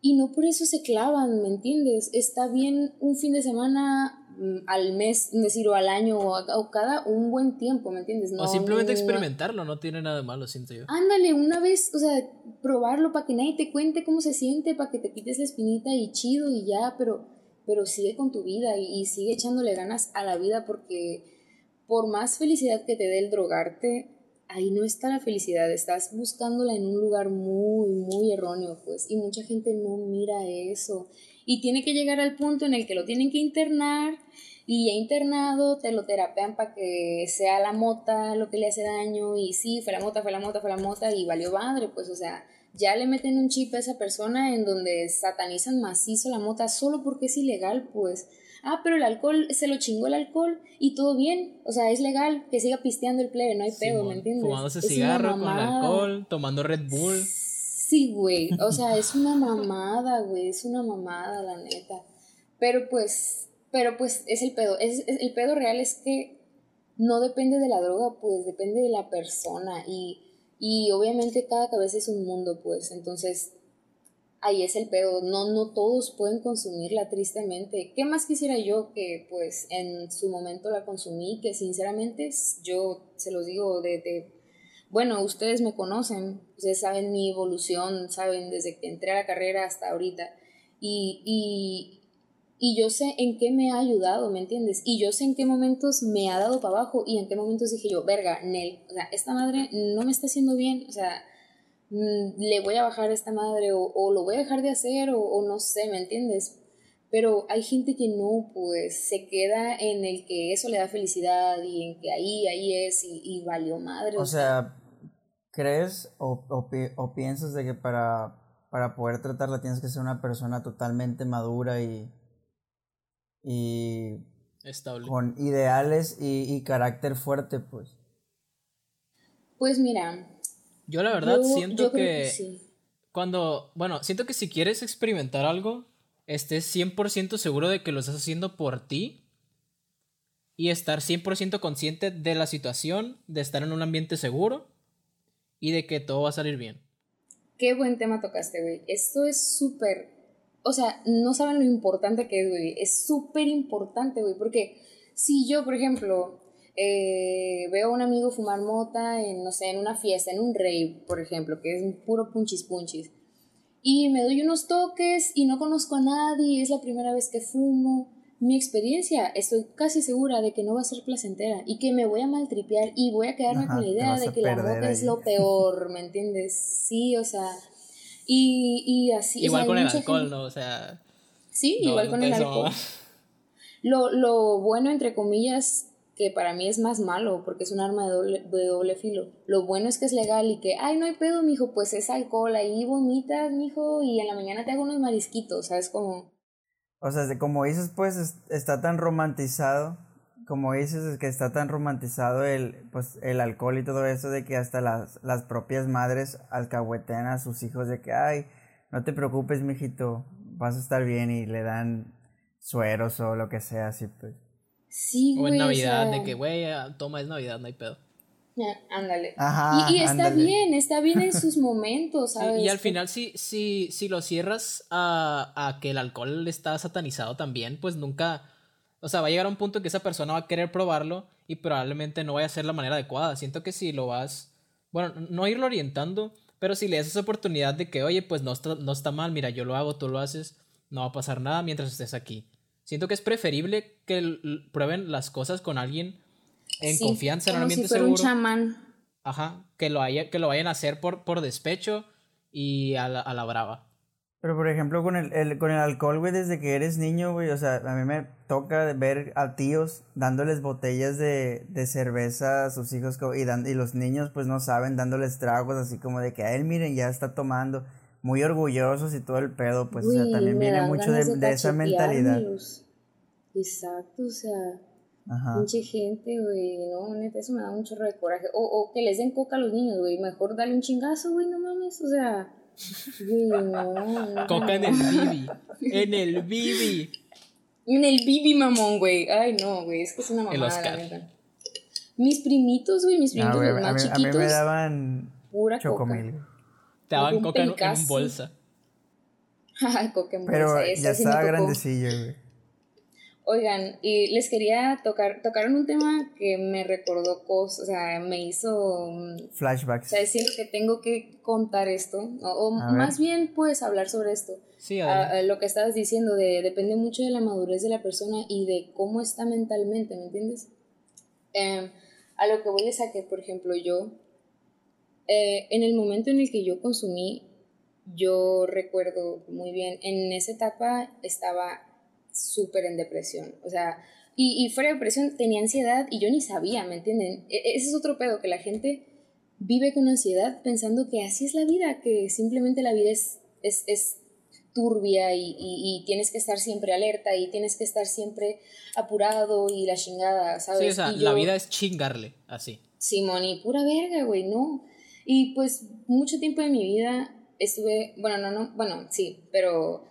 y no por eso se clavan, ¿me entiendes? Está bien un fin de semana mm, al mes, decir, o al año, o, cada un buen tiempo, ¿me entiendes? No, o simplemente experimentarlo, no tiene nada de malo, siento yo. Ándale, una vez, o sea, probarlo para que nadie te cuente cómo se siente, para que te quites la espinita y chido y ya, pero, pero sigue con tu vida y, y sigue echándole ganas a la vida porque por más felicidad que te dé el drogarte, ahí no está la felicidad, estás buscándola en un lugar muy, muy erróneo, pues, y mucha gente no mira eso. Y tiene que llegar al punto en el que lo tienen que internar y ya internado te lo terapean para que sea la mota lo que le hace daño y sí, fue la mota, fue la mota, fue la mota y valió madre, pues, o sea, ya le meten un chip a esa persona en donde satanizan macizo la mota solo porque es ilegal, pues ah, pero el alcohol, se lo chingó el alcohol y todo bien, o sea, es legal que siga pisteando el plebe, no hay pedo, ¿me entiendes? Fumándose cigarro con alcohol, tomando Red Bull. Sí, güey, o sea, es una mamada, güey, es una mamada, la neta. Pero pues, pero pues es el pedo, es, el pedo real es que no depende de la droga, pues depende de la persona y, y obviamente cada cabeza es un mundo, pues, entonces ahí es el pedo, no, no todos pueden consumirla tristemente. ¿Qué más quisiera yo que pues en su momento la consumí? Que sinceramente yo se los digo de, bueno, ustedes me conocen, ustedes saben mi evolución, saben desde que entré a la carrera hasta ahorita. Y, y, y yo sé en qué me ha ayudado, ¿me entiendes? Y yo sé en qué momentos me ha dado para abajo y en qué momentos dije yo, verga, Nel, o sea, esta madre no me está haciendo bien, o sea, Mm, le voy a bajar a esta madre o, lo voy a dejar de hacer o, no sé, ¿me entiendes? Pero hay gente que no, pues se queda en el que eso le da felicidad y en que ahí, ahí es y, valió madre. O, sea, ¿crees o, o, piensas de que para, para poder tratarla tienes que ser una persona totalmente madura y, y Estable. con ideales y, y carácter fuerte, pues? Pues mira, yo la verdad siento que, cuando, bueno, siento que si quieres experimentar algo, estés 100% seguro de que lo estás haciendo por ti y estar 100% consciente de la situación, de estar en un ambiente seguro y de que todo va a salir bien. Qué buen tema tocaste, güey. Esto es súper, o sea, no saben lo importante que es, güey. Es súper importante, güey, porque si yo, por ejemplo, eh, veo a un amigo fumar mota en, no sé, en una fiesta, en un rave, por ejemplo, que es un puro punchis punchis. Y me doy unos toques y no conozco a nadie, es la primera vez que fumo. mi experiencia, estoy casi segura de que no va a ser placentera y que me voy a maltripear y voy a quedarme con la idea de que la moto es lo [laughs] peor, ¿me entiendes? Sí, o sea, y, y así. Igual con el alcohol, ¿no? O sea. Sí, igual con el alcohol. [laughs] Lo, lo bueno, entre comillas, que para mí es más malo porque es un arma de doble, de doble filo. Lo bueno es que es legal y que, ay, no hay pedo, mijo, pues es alcohol, ahí vomitas, mijo, y en la mañana te hago unos marisquitos, ¿sabes? Como... O sea, como dices, pues está tan romantizado, como dices, es que está tan romantizado el, pues, el alcohol y todo eso, de que hasta las, las propias madres alcahuetean a sus hijos de que, ay, no te preocupes, mijito, vas a estar bien y le dan sueros o lo que sea, así pues. Sí, güey. O en Navidad, de que, güey, toma, es Navidad, no hay pedo. ándale. Ajá, y, está bien, está bien en sus [laughs] momentos, ¿sabes? y al final, si, si, si lo cierras a, a que el alcohol está satanizado también, pues nunca. O sea, va a llegar a un punto que esa persona va a querer probarlo y probablemente no vaya a ser la manera adecuada. Siento que si lo vas. Bueno, no irlo orientando, pero si le das esa oportunidad de que, oye, pues no está, no está mal, mira, yo lo hago, tú lo haces, no va a pasar nada mientras estés aquí. Siento que es preferible que prueben las cosas con alguien en confianza, en un ambiente seguro. un chamán. Ajá, que lo, haya, que lo vayan a hacer por, por despecho y a la, a la brava. Pero por ejemplo, con el, con el alcohol, güey, desde que eres niño, güey, o sea, a mí me toca ver a tíos dándoles botellas de, de cerveza a sus hijos y, dan, y los niños pues no saben, dándoles tragos así como de que a él, miren, ya está tomando muy orgullosos y todo el pedo, pues, o sea, también viene mucho de, esa mentalidad. Exacto, o sea, pinche gente, güey, no, neta, eso me da un chorro de coraje. O, o que les den coca a los niños, güey, mejor dale un chingazo, güey, no mames, o sea. Coca en el bibi, en el bibi. En el bibi, mamón, güey. Ay, no, güey, es que es una mamada, la neta. Mis primitos, güey, mis primitos los más chiquitos. A mí me daban pura chocomil. Te daban coca en, bolsa. [laughs] coca en bolsa. Pero ya estaba grandecillo, güey. Oigan, y les quería tocar, tocaron un tema que me recordó cosas, o sea, me hizo... Mm, Flashbacks. O sea, siento que tengo que contar esto, o, más bien puedes hablar sobre esto. Sí, a, Lo que estabas diciendo, de, depende mucho de la madurez de la persona y de cómo está mentalmente, ¿me entiendes? Em, a lo que voy es a que, por ejemplo, yo eh, en el momento en el que yo consumí, yo recuerdo muy bien, en esa etapa estaba súper en depresión, o sea, y, y, fuera de depresión tenía ansiedad y yo ni sabía, ¿me entienden? E, ese es otro pedo, que la gente vive con ansiedad pensando que así es la vida, que simplemente la vida es, es, es turbia y, y, tienes que estar siempre alerta y tienes que estar siempre apurado y la chingada, ¿sabes? Sí, o sea, la vida es chingarle, así. Simón, y pura verga, güey, no. Y pues mucho tiempo de mi vida estuve, bueno, no, no, bueno, sí, pero,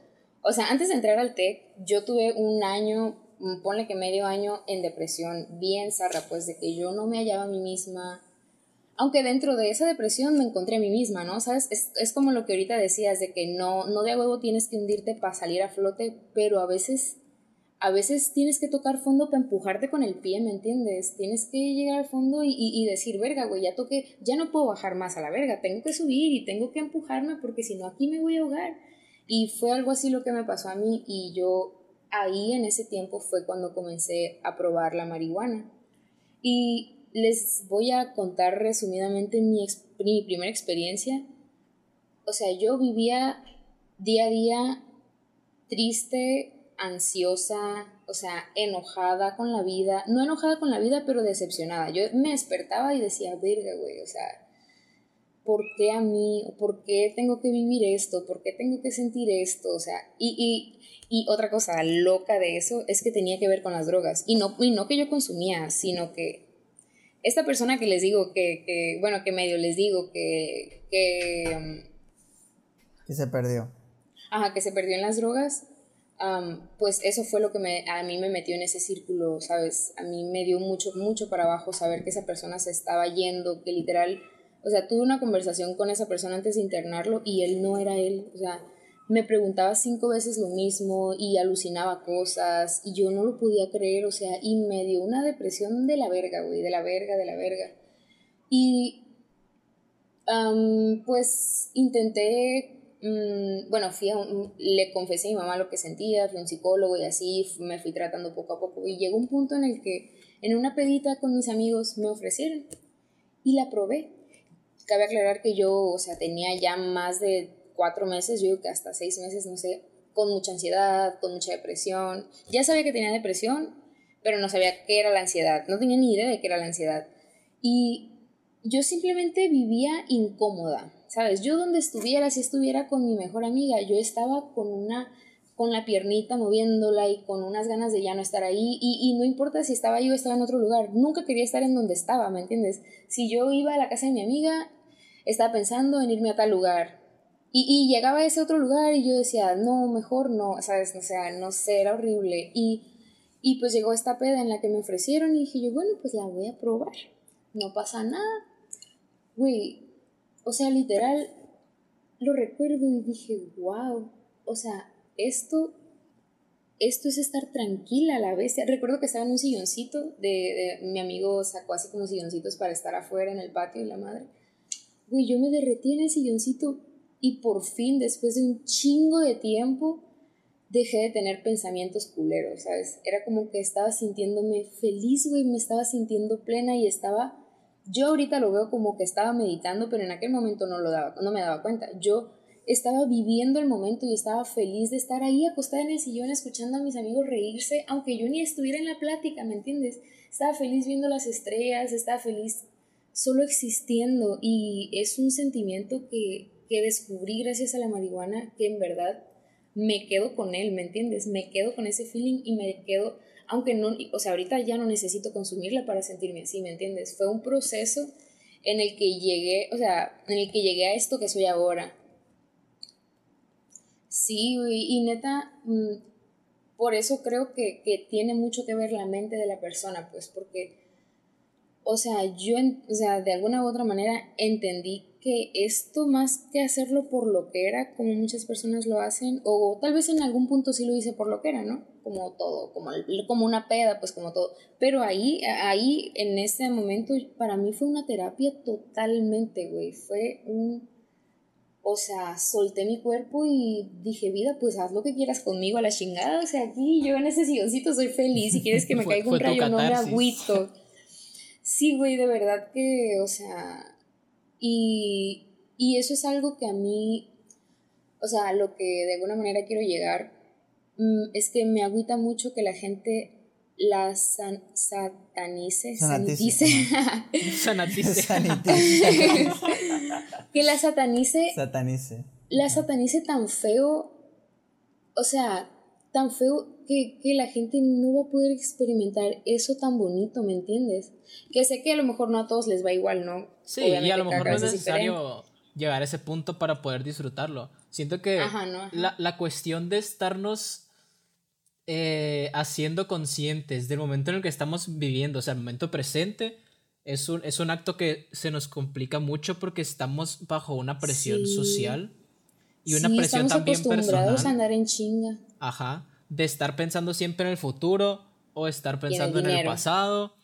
o sea, antes de entrar al TEC, yo tuve un año, mm, ponle que medio año en depresión, bien zarra, pues de que yo no me hallaba a mí misma. Aunque dentro de esa depresión me encontré a mí misma, ¿no? ¿Sabes? Es, es como lo que ahorita decías, de que no, no de a huevo tienes que hundirte para salir a flote, pero a veces a veces tienes que tocar fondo para empujarte con el pie, ¿me entiendes? Tienes que llegar al fondo y, y, decir, verga, güey, ya toqué, ya no puedo bajar más a la verga, tengo que subir y tengo que empujarme porque si no aquí me voy a ahogar. Y fue algo así lo que me pasó a mí y yo ahí en ese tiempo fue cuando comencé a probar la marihuana. Y les voy a contar resumidamente mi, mi primera experiencia. O sea, yo vivía día a día triste, ansiosa, o sea, enojada con la vida, no enojada con la vida, pero decepcionada. Yo me despertaba y decía, verga, güey, o sea, ¿por qué a mí? ¿Por qué tengo que vivir esto? ¿Por qué tengo que sentir esto? O sea, y, y, y otra cosa loca de eso es que tenía que ver con las drogas. Y no, y no que yo consumía, sino que esta persona que les digo, que, que bueno, que medio les digo, que, que... Que se perdió. Ajá, que se perdió en las drogas pues eso fue lo que me, a mí me metió en ese círculo, ¿sabes? A mí me dio mucho, mucho para abajo saber que esa persona se estaba yendo, que literal, o sea, tuve una conversación con esa persona antes de internarlo y él no era él, o sea, me preguntaba cinco veces lo mismo y alucinaba cosas y yo no lo podía creer, o sea, y me dio una depresión de la verga, güey, de la verga, de la verga. Y pues intenté mm, bueno, fui le confesé a mi mamá lo que sentía, fui a un psicólogo y así me fui tratando poco a poco. Y llegó un punto en el que en una pedita con mis amigos me ofrecieron y la probé. Cabe aclarar que yo, o sea, tenía ya más de cuatro meses, yo digo que hasta seis meses, no sé, con mucha ansiedad, con mucha depresión. Ya sabía que tenía depresión, pero no sabía qué era la ansiedad, no tenía ni idea de qué era la ansiedad. Y yo simplemente vivía incómoda, ¿sabes? Yo donde estuviera, si estuviera con mi mejor amiga, yo estaba con una con la piernita moviéndola y con unas ganas de ya no estar ahí y, y no importa si estaba yo o estaba en otro lugar, nunca quería estar en donde estaba, ¿me entiendes? Si yo iba a la casa de mi amiga, estaba pensando en irme a tal lugar, y, llegaba a ese otro lugar y yo decía, no, mejor no, ¿sabes? O sea, no sé, era horrible. Y, y pues llegó esta peda en la que me ofrecieron y dije yo, bueno, pues la voy a probar. No pasa nada. Güey, o sea, literal, lo recuerdo y dije, wow, o sea, esto, esto es estar tranquila a la bestia. Recuerdo que estaba en un silloncito, de, de, mi amigo sacó así como silloncitos para estar afuera en el patio y la madre. Güey, yo me derretí en el silloncito y por fin, después de un chingo de tiempo, dejé de tener pensamientos culeros, ¿sabes? Era como que estaba sintiéndome feliz, güey, me estaba sintiendo plena y estaba... Yo ahorita lo veo como que estaba meditando, pero en aquel momento no, lo daba, no me daba cuenta. Yo estaba viviendo el momento y estaba feliz de estar ahí acostada en el sillón escuchando a mis amigos reírse, aunque yo ni estuviera en la plática, ¿me entiendes? Estaba feliz viendo las estrellas, estaba feliz solo existiendo y es un sentimiento que que descubrí gracias a la marihuana que en verdad me quedo con él, ¿me entiendes? Me quedo con ese feeling y me quedo, aunque no, o sea, ahorita ya no necesito consumirla para sentirme así, ¿me entiendes? Fue un proceso en el que llegué, o sea, en el que llegué a esto que soy ahora. Sí, y neta, mm, por eso creo que, que tiene mucho que ver la mente de la persona, pues, porque, o sea, yo, o sea, de alguna u otra manera entendí que esto más que hacerlo por lo que era, como muchas personas lo hacen, o tal vez en algún punto sí lo hice por lo que era, ¿no? Como todo, como, como una peda, pues como todo. Pero ahí, ahí, en ese momento, para mí fue una terapia totalmente, güey. Fue un... O sea, solté mi cuerpo y dije, vida, pues haz lo que quieras conmigo a la chingada. O sea, aquí yo en ese silloncito soy feliz. Si quieres que me [laughs] caiga un rayo, no me agüito. Sí, güey, de verdad que, o sea, y, eso es algo que a mí, o sea, lo que de alguna manera quiero llegar, mm, es que me agüita mucho que la gente la satanice, sanatice, [laughs] que la satanice, satanice, la satanice tan feo, o sea, tan feo que, la gente no va a poder experimentar eso tan bonito, ¿me entiendes? Que sé que a lo mejor no a todos les va igual, ¿no? Sí, y a lo mejor no es necesario llegar a ese punto para poder disfrutarlo. Siento que La, cuestión de estarnos eh, haciendo conscientes del momento en el que estamos viviendo, o sea, el momento presente, es un, es un acto que se nos complica mucho porque estamos bajo una presión social y una presión también personal. a andar en chinga. Ajá. De estar pensando siempre en el futuro o estar pensando en el pasado.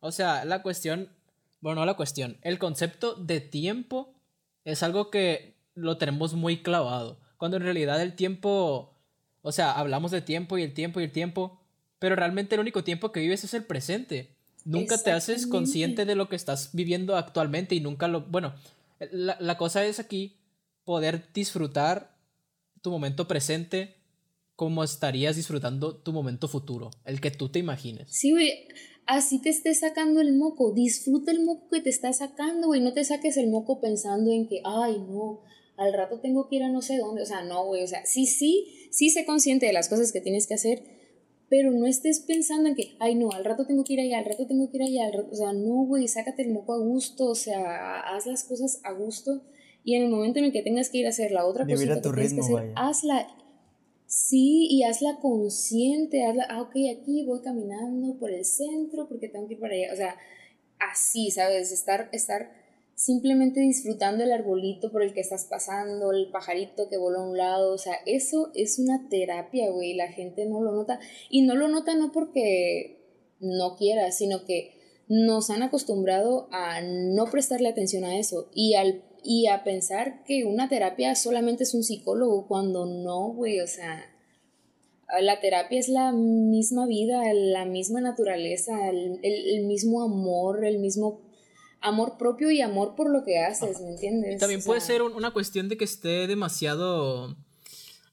O sea, la cuestión, bueno, no la cuestión, el concepto de tiempo es algo que lo tenemos muy clavado. Cuando en realidad el tiempo, o sea, hablamos de tiempo y el tiempo y el tiempo, pero realmente el único tiempo que vives es el presente. Nunca te haces consciente de lo que estás viviendo actualmente y nunca lo... Bueno, la, la cosa es aquí poder disfrutar tu momento presente como estarías disfrutando tu momento futuro, el que tú te imagines. Sí, güey, así te estés sacando el moco, disfruta el moco que te está sacando, güey, no te saques el moco pensando en que, ay, no, al rato tengo que ir a no sé dónde, o sea, no, güey, o sea, sí, sí, sí sé consciente de las cosas que tienes que hacer, pero no estés pensando en que, ay, no, al rato tengo que ir allá, al rato tengo que ir allá, o sea, no, güey, sácate el moco a gusto, o sea, haz las cosas a gusto y en el momento en el que tengas que ir a hacer la otra cosa que tienes que hacer, hazla Sí, y hazla consciente, hazla, ah, ok, aquí voy caminando por el centro porque tengo que ir para allá, o sea, así, ¿sabes? Estar, estar simplemente disfrutando el arbolito por el que estás pasando, el pajarito que voló a un lado, o sea, eso es una terapia, güey, la gente no lo nota, y no lo nota no porque no quiera, sino que nos han acostumbrado a no prestarle atención a eso, y al, y a pensar que una terapia solamente es un psicólogo cuando no, güey, o sea, la terapia es la misma vida, la misma naturaleza, el, mismo amor, el mismo amor propio y amor por lo que haces, ¿me entiendes? también puede ser una cuestión de que esté demasiado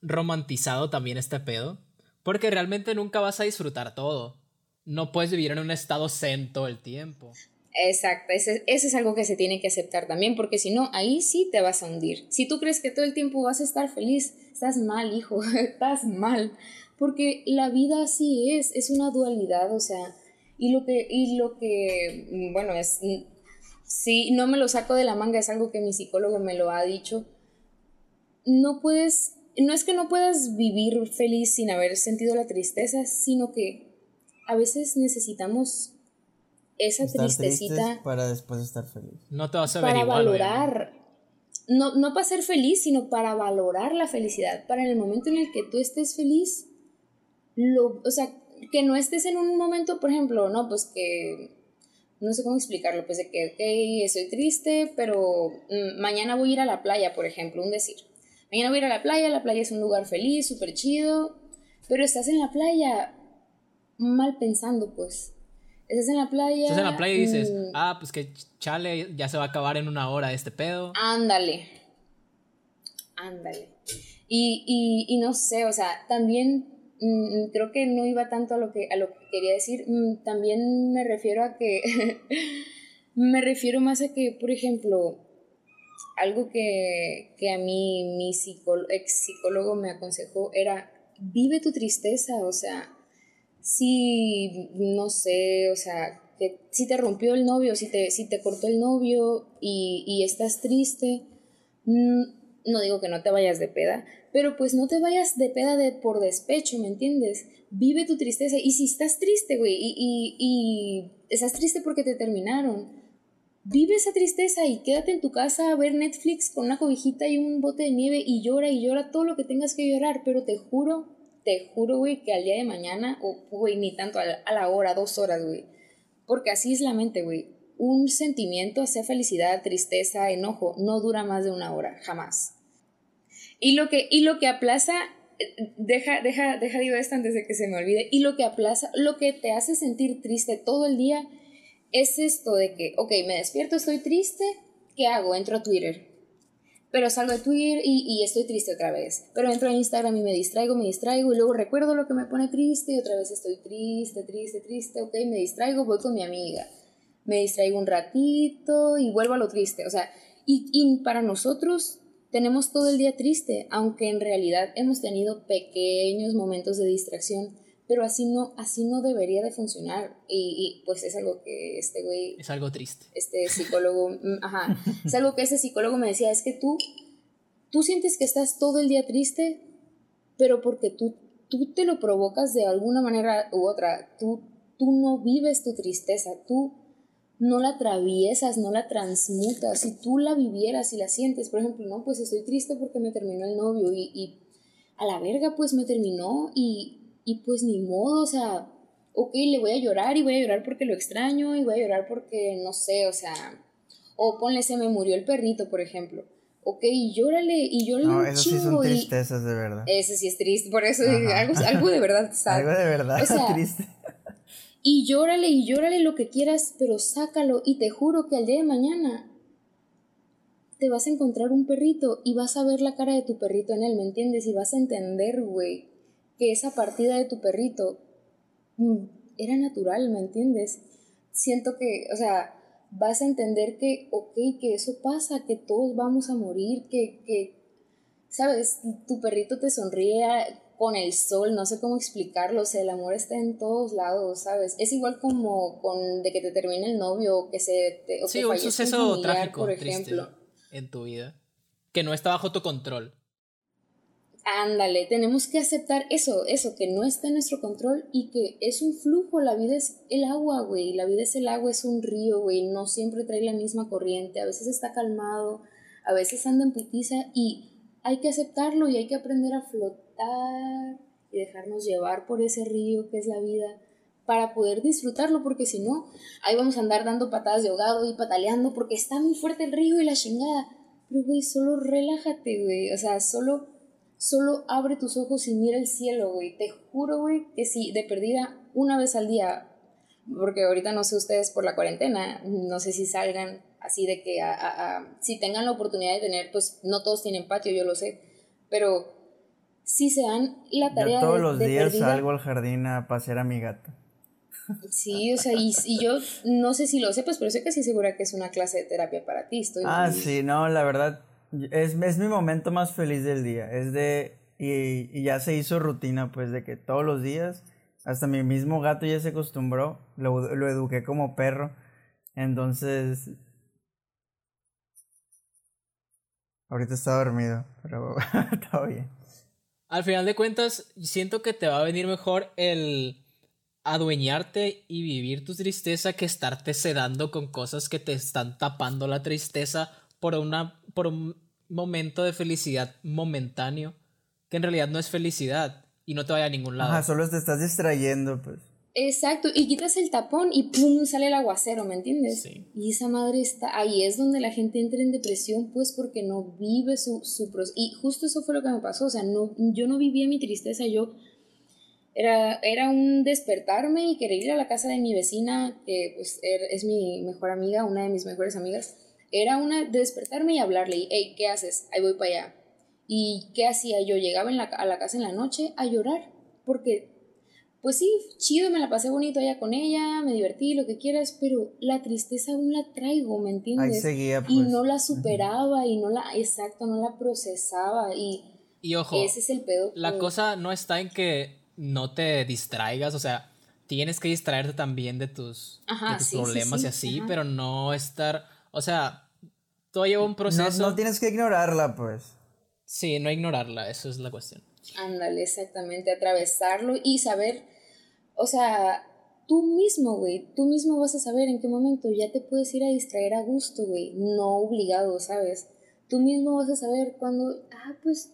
romantizado también este pedo, porque realmente nunca vas a disfrutar todo. No puedes vivir en un estado zen todo el tiempo. Exacto, ese, es algo que se tiene que aceptar también, porque si no, ahí sí te vas a hundir. Si tú crees que todo el tiempo vas a estar feliz, estás mal, hijo, [laughs] estás mal, porque la vida así es, es una dualidad, o sea, y lo que, y lo que, mm, bueno, es, mm, sí, no me lo saco de la manga, es algo que mi psicólogo me lo ha dicho, no puedes, no es que no puedas vivir feliz sin haber sentido la tristeza, sino que a veces necesitamos esa tristecita para después estar feliz. No te vas a ver para valorar. No, no para ser feliz, sino para valorar la felicidad. Para en el momento en el que tú estés feliz, lo, o sea, que no estés en un momento, por ejemplo, no, pues que, no sé cómo explicarlo, pues de que, ok, estoy triste, pero mm, mañana voy a ir a la playa, por ejemplo, un decir. Mañana voy a ir a la playa, la playa es un lugar feliz, súper chido, pero estás en la playa mal pensando, pues. Estás en la playa. Estás en la playa y dices, mm, ah, pues que chale, ya se va a acabar en una hora este pedo. Ándale. Ándale. Y, y, y no sé, o sea, también mm, creo que no iba tanto a lo que, a lo que quería decir. Mm, también me refiero a que. [laughs] me refiero más a que, por ejemplo, algo que, que a mí mi ex psicólogo me aconsejó era: vive tu tristeza, o sea si, no sé, o sea, que si te rompió el novio, si te, si te cortó el novio y, estás triste, mm, no digo que no te vayas de peda, pero pues no te vayas de peda de, por despecho, ¿me entiendes? Vive tu tristeza. Y si estás triste, güey, y, y, y estás triste porque te terminaron, vive esa tristeza y quédate en tu casa a ver Netflix con una cobijita y un bote de nieve y llora y llora todo lo que tengas que llorar, pero te juro te juro, güey, que al día de mañana, o, güey, ni tanto a la, hora, dos horas, güey. Porque así es la mente, güey. Un sentimiento, sea felicidad, tristeza, enojo, no dura más de una hora, jamás. Y lo que, y lo que aplaza, deja, deja, deja, digo esto antes de que se me olvide, y lo que aplaza, lo que te hace sentir triste todo el día es esto de que, ok, me despierto, estoy triste, ¿qué hago? Entro a Twitter pero salgo de Twitter y, y, estoy triste otra vez. Pero entro a Instagram y me distraigo, me distraigo y luego recuerdo lo que me pone triste y otra vez estoy triste, triste, triste, ok, me distraigo, voy con mi amiga. Me distraigo un ratito y vuelvo a lo triste. O sea, y, y para nosotros tenemos todo el día triste, aunque en realidad hemos tenido pequeños momentos de distracción pero así no, así no debería de funcionar. Y, pues es algo que este güey... Es algo triste. Este psicólogo, mm, ajá, es algo que ese psicólogo me decía, es que tú, tú sientes que estás todo el día triste, pero porque tú, tú te lo provocas de alguna manera u otra, tú, tú no vives tu tristeza, tú no la atraviesas, no la transmutas, si tú la vivieras y la sientes, por ejemplo, no, pues estoy triste porque me terminó el novio y, y a la verga pues me terminó y y pues ni modo, o sea, ok, le voy a llorar y voy a llorar porque lo extraño y voy a llorar porque no sé, o sea, o ponle se me murió el perrito, por ejemplo. Ok, llórale y llórale no, eso sí son tristezas de verdad. Ese sí es triste, por eso algo, algo de verdad [laughs] algo de verdad o [laughs] triste. Y llórale y llórale lo que quieras, pero sácalo y te juro que al día de mañana te vas a encontrar un perrito y vas a ver la cara de tu perrito en él, ¿me entiendes? Y vas a entender, güey, que esa partida de tu perrito mm, era natural, ¿me entiendes? Siento que, o sea, vas a entender que, ok, que eso pasa, que todos vamos a morir, que, que ¿sabes? Tu perrito te sonríe con el sol, no sé cómo explicarlo, o sea, el amor está en todos lados, ¿sabes? Es igual como con de que te termine el novio o que se te, sí, un suceso trágico, por ejemplo. en tu vida, que no está bajo tu control. Ándale, tenemos que aceptar eso, eso, que no está en nuestro control y que es un flujo, la vida es el agua, güey, la vida es el agua, es un río, güey, no siempre trae la misma corriente, a veces está calmado, a veces anda en putiza y hay que aceptarlo y hay que aprender a flotar y dejarnos llevar por ese río que es la vida para poder disfrutarlo, porque si no, ahí vamos a andar dando patadas de ahogado y pataleando porque está muy fuerte el río y la chingada Pero, güey, solo relájate, güey. O sea, solo, solo abre tus ojos y mira el cielo, güey. Te juro, güey, que si de perdida una vez al día, porque ahorita no sé ustedes por la cuarentena, no sé si salgan así de que si tengan la oportunidad de tener, pues no todos tienen patio, yo lo sé, pero si se dan la tarea yo todos los días salgo al jardín a pasear a mi gato. Sí, o sea, y, yo no sé si lo sepas, pero sé que sí segura que es una clase de terapia para ti. Estoy ah, sí, no, la verdad, es, es, mi momento más feliz del día. Es de, y, ya se hizo rutina, pues, de que todos los días, hasta mi mismo gato ya se acostumbró, lo, lo eduqué como perro. Entonces, ahorita está dormido, pero [laughs] está bien. Al final de cuentas, siento que te va a venir mejor el adueñarte y vivir tu tristeza que estarte sedando con cosas que te están tapando la tristeza por, una, por un momento de felicidad momentáneo que en realidad no es felicidad y no te vaya a ningún lado. Ajá, solo te estás distrayendo, pues. Exacto, y quitas el tapón y pum, sale el aguacero, ¿me entiendes? Sí. Y esa madre está, ahí es donde la gente entra en depresión, pues porque no vive su, su proceso. Y justo eso fue lo que me pasó, o sea, no, yo no vivía mi tristeza, yo era, era un despertarme y querer ir a la casa de mi vecina, que pues er, es mi mejor amiga, una de mis mejores amigas. Era una despertarme y hablarle, y, hey, ¿qué haces? Ahí voy para allá. ¿Y qué hacía? Yo llegaba en la, a la casa en la noche a llorar, porque, pues sí, chido, me la pasé bonito allá con ella, me divertí, lo que quieras, pero la tristeza aún la traigo, ¿me entiendes? Ahí seguía, Y no pues. la superaba, y no la, exacto, no la procesaba, y... Y ojo, ese es el pedo. La cosa no está en que no te distraigas, o sea, tienes que distraerte también de tus, problemas y así, pero no estar, o sea, todo lleva un proceso. No, tienes que ignorarla, pues. Sí, no ignorarla, eso es la cuestión. Ándale, exactamente, atravesarlo y saber, o sea, tú mismo, güey, tú mismo vas a saber en qué momento ya te puedes ir a distraer a gusto, güey, no obligado, ¿sabes? Tú mismo vas a saber cuando, ah, pues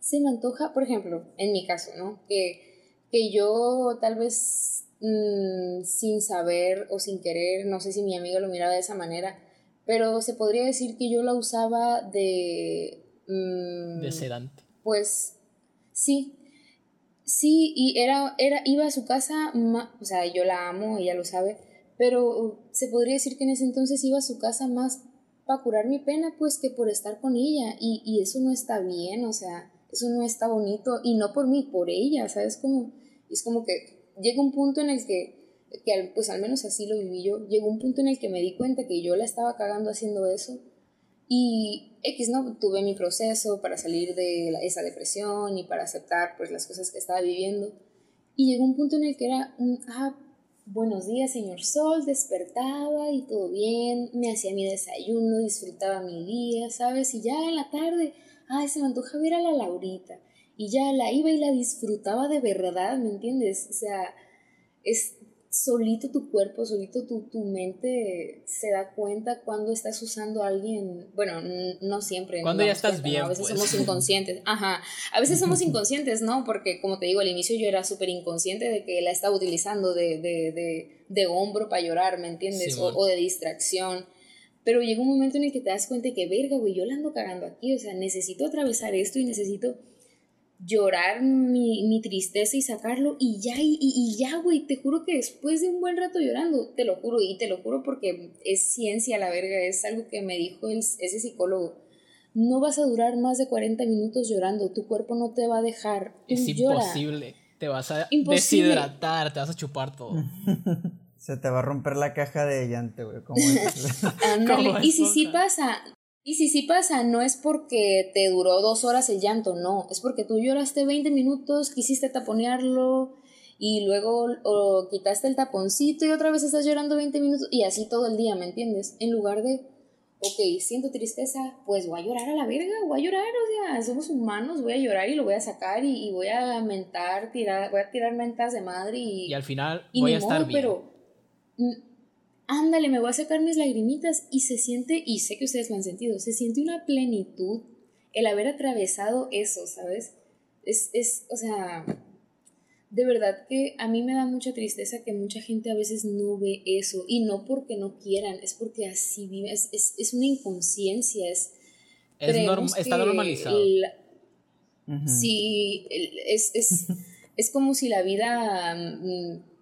se me antoja, por ejemplo, en mi caso, ¿no? Que que yo tal vez mm, sin saber o sin querer, no sé si mi amiga lo miraba de esa manera, pero se podría decir que yo la usaba de... Mm, de sedante. Pues sí, sí, y era, era, iba a su casa, o sea, yo la amo, ella lo sabe, pero se podría decir que en ese entonces iba a su casa más para curar mi pena, pues que por estar con ella, y, y eso no está bien, o sea, eso no está bonito, y no por mí, por ella, ¿sabes? Como es como que llega un punto en el que, que, pues al menos así lo viví yo, llegó un punto en el que me di cuenta que yo la estaba cagando haciendo eso. Y X, ¿no? Tuve mi proceso para salir de esa depresión y para aceptar pues las cosas que estaba viviendo. Y llegó un punto en el que era un, ah, buenos días, señor Sol, despertaba y todo bien, me hacía mi desayuno, disfrutaba mi día, ¿sabes? Y ya en la tarde, ay, se me antoja ver a la Laurita y ya la iba y la disfrutaba de verdad, ¿me entiendes? O sea, es solito tu cuerpo, solito tu, tu mente se da cuenta cuando estás usando a alguien, bueno, no siempre. Cuando ya estás bien. A veces pues. somos inconscientes, ajá, a veces somos [laughs] inconscientes, ¿no? Porque como te digo, al inicio yo era súper inconsciente de que la estaba utilizando de, de, de, de hombro para llorar, ¿me entiendes? o, o de distracción. Pero llega un momento en el que te das cuenta que, verga, güey, yo la ando cagando aquí, o sea, necesito atravesar esto y necesito llorar mi, mi, tristeza y sacarlo y ya, y, y, ya, güey, te juro que después de un buen rato llorando, te lo juro, y te lo juro porque es ciencia la verga, es algo que me dijo ese psicólogo. No vas a durar más de 40 minutos llorando, tu cuerpo no te va a dejar. Es imposible, te vas a deshidratar, te vas a chupar todo. [laughs] Se te va a romper la caja de llante, güey. [laughs] y si sí pasa, y si sí pasa, no es porque te duró dos horas el llanto, no, es porque tú lloraste 20 minutos, quisiste taponearlo y luego o quitaste el taponcito y otra vez estás llorando 20 minutos y así todo el día, ¿me entiendes? En lugar de, ok, siento tristeza, pues voy a llorar a la verga, voy a llorar, o sea, somos humanos, voy a llorar y lo voy a sacar y, voy a mentar, tirar, voy a tirar mentas de madre y... Y al final voy a estar bien. Pero, ándale, me voy a sacar mis lagrimitas y se siente, y sé que ustedes lo han sentido, se siente una plenitud el haber atravesado eso, ¿sabes? Es, es, o sea, de verdad que a mí me da mucha tristeza que mucha gente a veces no ve eso, y no porque no quieran, es porque así vive, es, es, es una inconsciencia, es... está normalizado. Sí, es, es, [laughs] es como si la vida... Mm,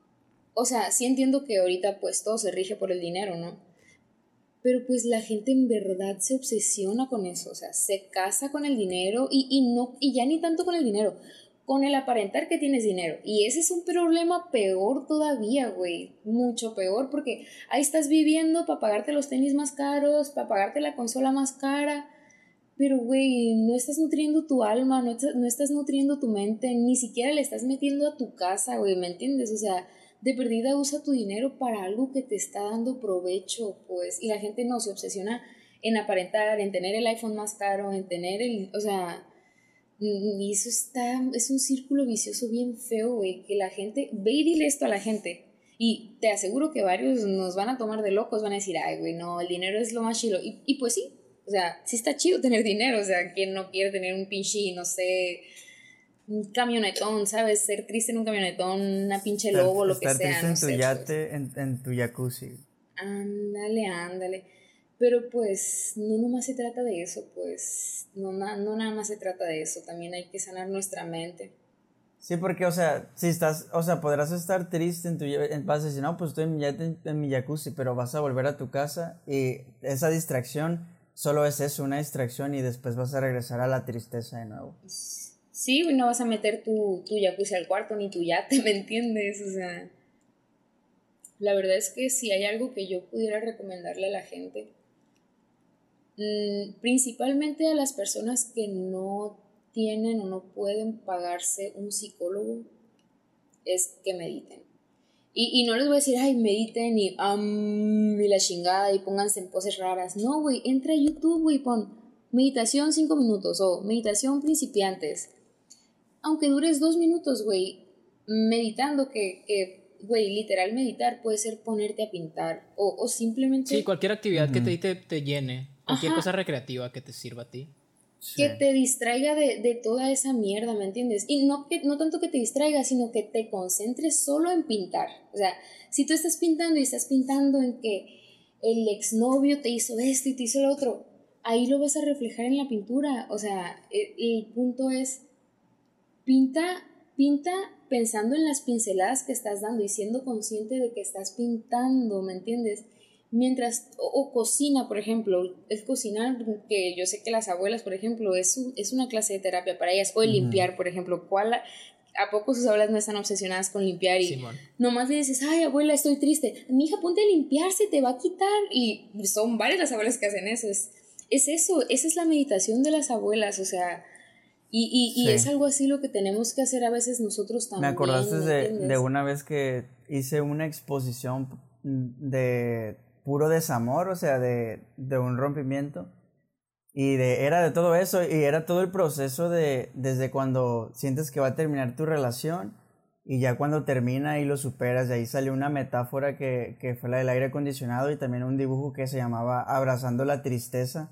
o sea, sí entiendo que ahorita pues todo se rige por el dinero, ¿no? Pero pues la gente en verdad se obsesiona con eso, o sea, se casa con el dinero y, y no, y ya ni tanto con el dinero, con el aparentar que tienes dinero. Y ese es un problema peor todavía, güey. Mucho peor porque ahí estás viviendo para pagarte los tenis más caros, para pagarte la consola más cara. Pero, güey, no estás nutriendo tu alma, no, no estás nutriendo tu mente, ni siquiera le estás metiendo a tu casa, güey, ¿me entiendes? O sea, de perdida usa tu dinero para algo que te está dando provecho, pues. Y la gente no se obsesiona en aparentar, en tener el iPhone más caro, en tener el, o sea, y eso está, es un círculo vicioso bien feo, güey, que la gente, ve y dile esto a la gente. Y te aseguro que varios nos van a tomar de locos, van a decir, ay, güey, no, el dinero es lo más chido. Y, y pues sí, o sea, sí está chido tener dinero, o sea, ¿quién no quiere tener un pinche, no sé, un camionetón, ¿sabes? Ser triste en un camionetón, una pinche lobo, lo que sea. Estar triste en tu yate, pues. en, en tu jacuzzi. Ándale, ándale. Pero pues no nomás se trata de eso, pues no, no nada más se trata de eso, también hay que sanar nuestra mente. Sí, porque, o sea, si estás, o sea, podrás estar triste en tu, vas a decir, no, pues estoy en, en, mi jacuzzi, pero vas a volver a tu casa y esa distracción solo es eso, una distracción y después vas a regresar a la tristeza de nuevo. Sí, no vas a meter tu, tu jacuzzi al cuarto ni tu yate, [laughs] ¿me entiendes? O sea, la verdad es que si hay algo que yo pudiera recomendarle a la gente, Mm, principalmente a las personas que no tienen o no pueden pagarse un psicólogo, es que mediten. Y, no les voy a decir, ay, mediten y, y la chingada y pónganse en poses raras. No, güey, entra a YouTube, güey, pon meditación 5 minutos o meditación principiantes. Aunque dures 2 minutos, güey, meditando que, que güey, literal meditar puede ser ponerte a pintar o, o simplemente... Sí, cualquier actividad que te, te, te llene. Cualquier cosa recreativa que te sirva a ti. Que te distraiga de, toda esa mierda, ¿me entiendes? Y no, que, no tanto que te distraiga, sino que te concentres solo en pintar. O sea, si tú estás pintando y estás pintando en que el exnovio te hizo esto y te hizo lo otro, ahí lo vas a reflejar en la pintura. O sea, el, el punto es, pinta, pinta pensando en las pinceladas que estás dando y siendo consciente de que estás pintando, ¿me entiendes? Mientras, o, cocina, por ejemplo, el cocinar, que yo sé que las abuelas, por ejemplo, es, es una clase de terapia para ellas, o el limpiar, por ejemplo, ¿cuál, ¿a poco sus abuelas no están obsesionadas con limpiar? Y nomás le dices, ay, abuela, estoy triste, mi hija, ponte a limpiar, se te va a quitar. Y son varias las abuelas que hacen eso, es, es eso, esa es la meditación de las abuelas, o sea, y, y, es algo así lo que tenemos que hacer a veces nosotros también. Me acordaste de, de, una vez que hice una exposición de puro desamor, o sea, de, de un rompimiento. Y de, era de todo eso, y era todo el proceso de desde cuando sientes que va a terminar tu relación y ya cuando termina y lo superas, de ahí salió una metáfora que, que fue la del aire acondicionado y también un dibujo que se llamaba Abrazando la tristeza,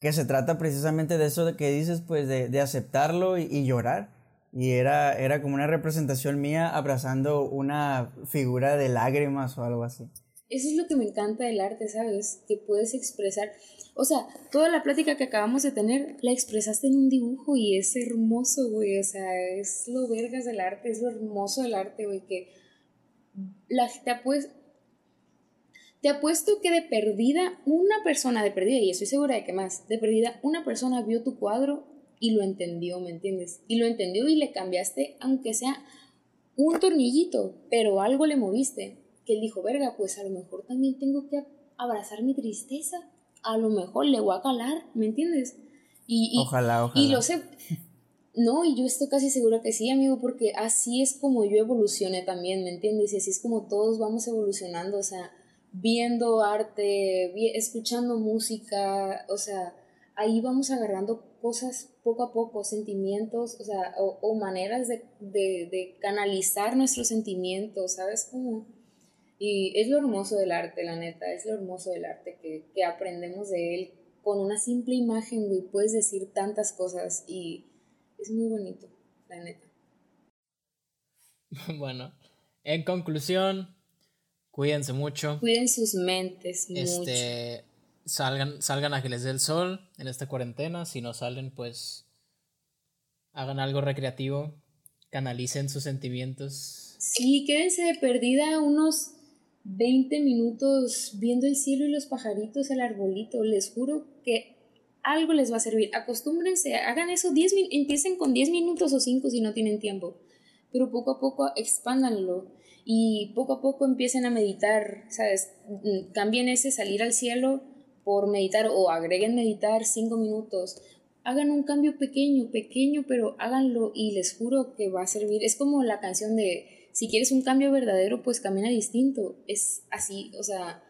que se trata precisamente de eso de que dices, pues de, de aceptarlo y, llorar. Y era, era como una representación mía abrazando una figura de lágrimas o algo así. Eso es lo que me encanta del arte, ¿sabes? Que puedes expresar. O sea, toda la plática que acabamos de tener la expresaste en un dibujo y es hermoso, güey. O sea, es lo vergas del arte, es lo hermoso del arte, güey. Que la, te, apuesto, te apuesto que de perdida, una persona de perdida, y estoy segura de que más, de perdida, una persona vio tu cuadro y lo entendió, ¿me entiendes? Y lo entendió y le cambiaste, aunque sea un tornillito, pero algo le moviste que él dijo, verga, pues a lo mejor también tengo que abrazar mi tristeza, a lo mejor le voy a calar, ¿me entiendes? Y, ojalá, ojalá. Y lo sé, no, y yo estoy casi segura que sí, amigo, porque así es como yo evolucioné también, ¿me entiendes? Y así es como todos vamos evolucionando, o sea, viendo arte, escuchando música, o sea, ahí vamos agarrando cosas poco a poco, sentimientos, o sea, o, maneras de, de, canalizar nuestros sentimientos, ¿sabes? Como y es lo hermoso del arte, la neta, es lo hermoso del arte que, que aprendemos de él. Con una simple imagen, güey, puedes decir tantas cosas y es muy bonito, la neta. [laughs] Bueno, en conclusión, cuídense mucho. Cuiden sus mentes este, salgan, salgan a que les dé el sol en esta cuarentena. Si no salen, pues hagan algo recreativo, canalicen sus sentimientos. Sí, quédense de perdida unos 20 minutos viendo el cielo y los pajaritos, el arbolito. Les juro que algo les va a servir. Acostúmbrense, hagan eso 10 empiecen con 10 minutos o 5 si no tienen tiempo. Pero poco a poco expándanlo y poco a poco empiecen a meditar, ¿sabes? Mm, cambien ese salir al cielo por meditar o agreguen meditar 5 minutos. Hagan un cambio pequeño, pequeño, pero háganlo y les juro que va a servir. Es como la canción de si quieres un cambio verdadero, pues camina distinto. Es así, o sea,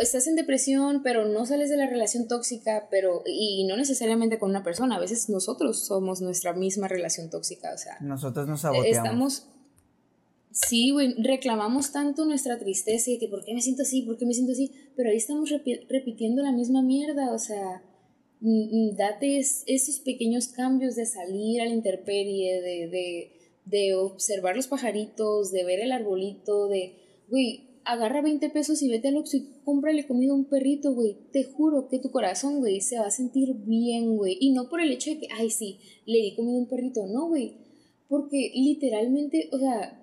estás en depresión, pero no sales de la relación tóxica, pero y no necesariamente con una persona, a veces nosotros somos nuestra misma relación tóxica, o sea, nosotros nos saboteamos. Estamos Sí, güey, reclamamos tanto nuestra tristeza y que por qué me siento así, por qué me siento así, pero ahí estamos repitiendo la misma mierda, o sea, date esos pequeños cambios de salir a la intemperie, de, de, de observar los pajaritos, de ver el arbolito, de, güey, agarra 20 pesos y vete al Oxxo y cómprale comida a un perrito, güey. Te juro que tu corazón, güey, se va a sentir bien, güey. Y no por el hecho de que, ay, sí, le di comida a un perrito, no, güey. Porque literalmente, o sea,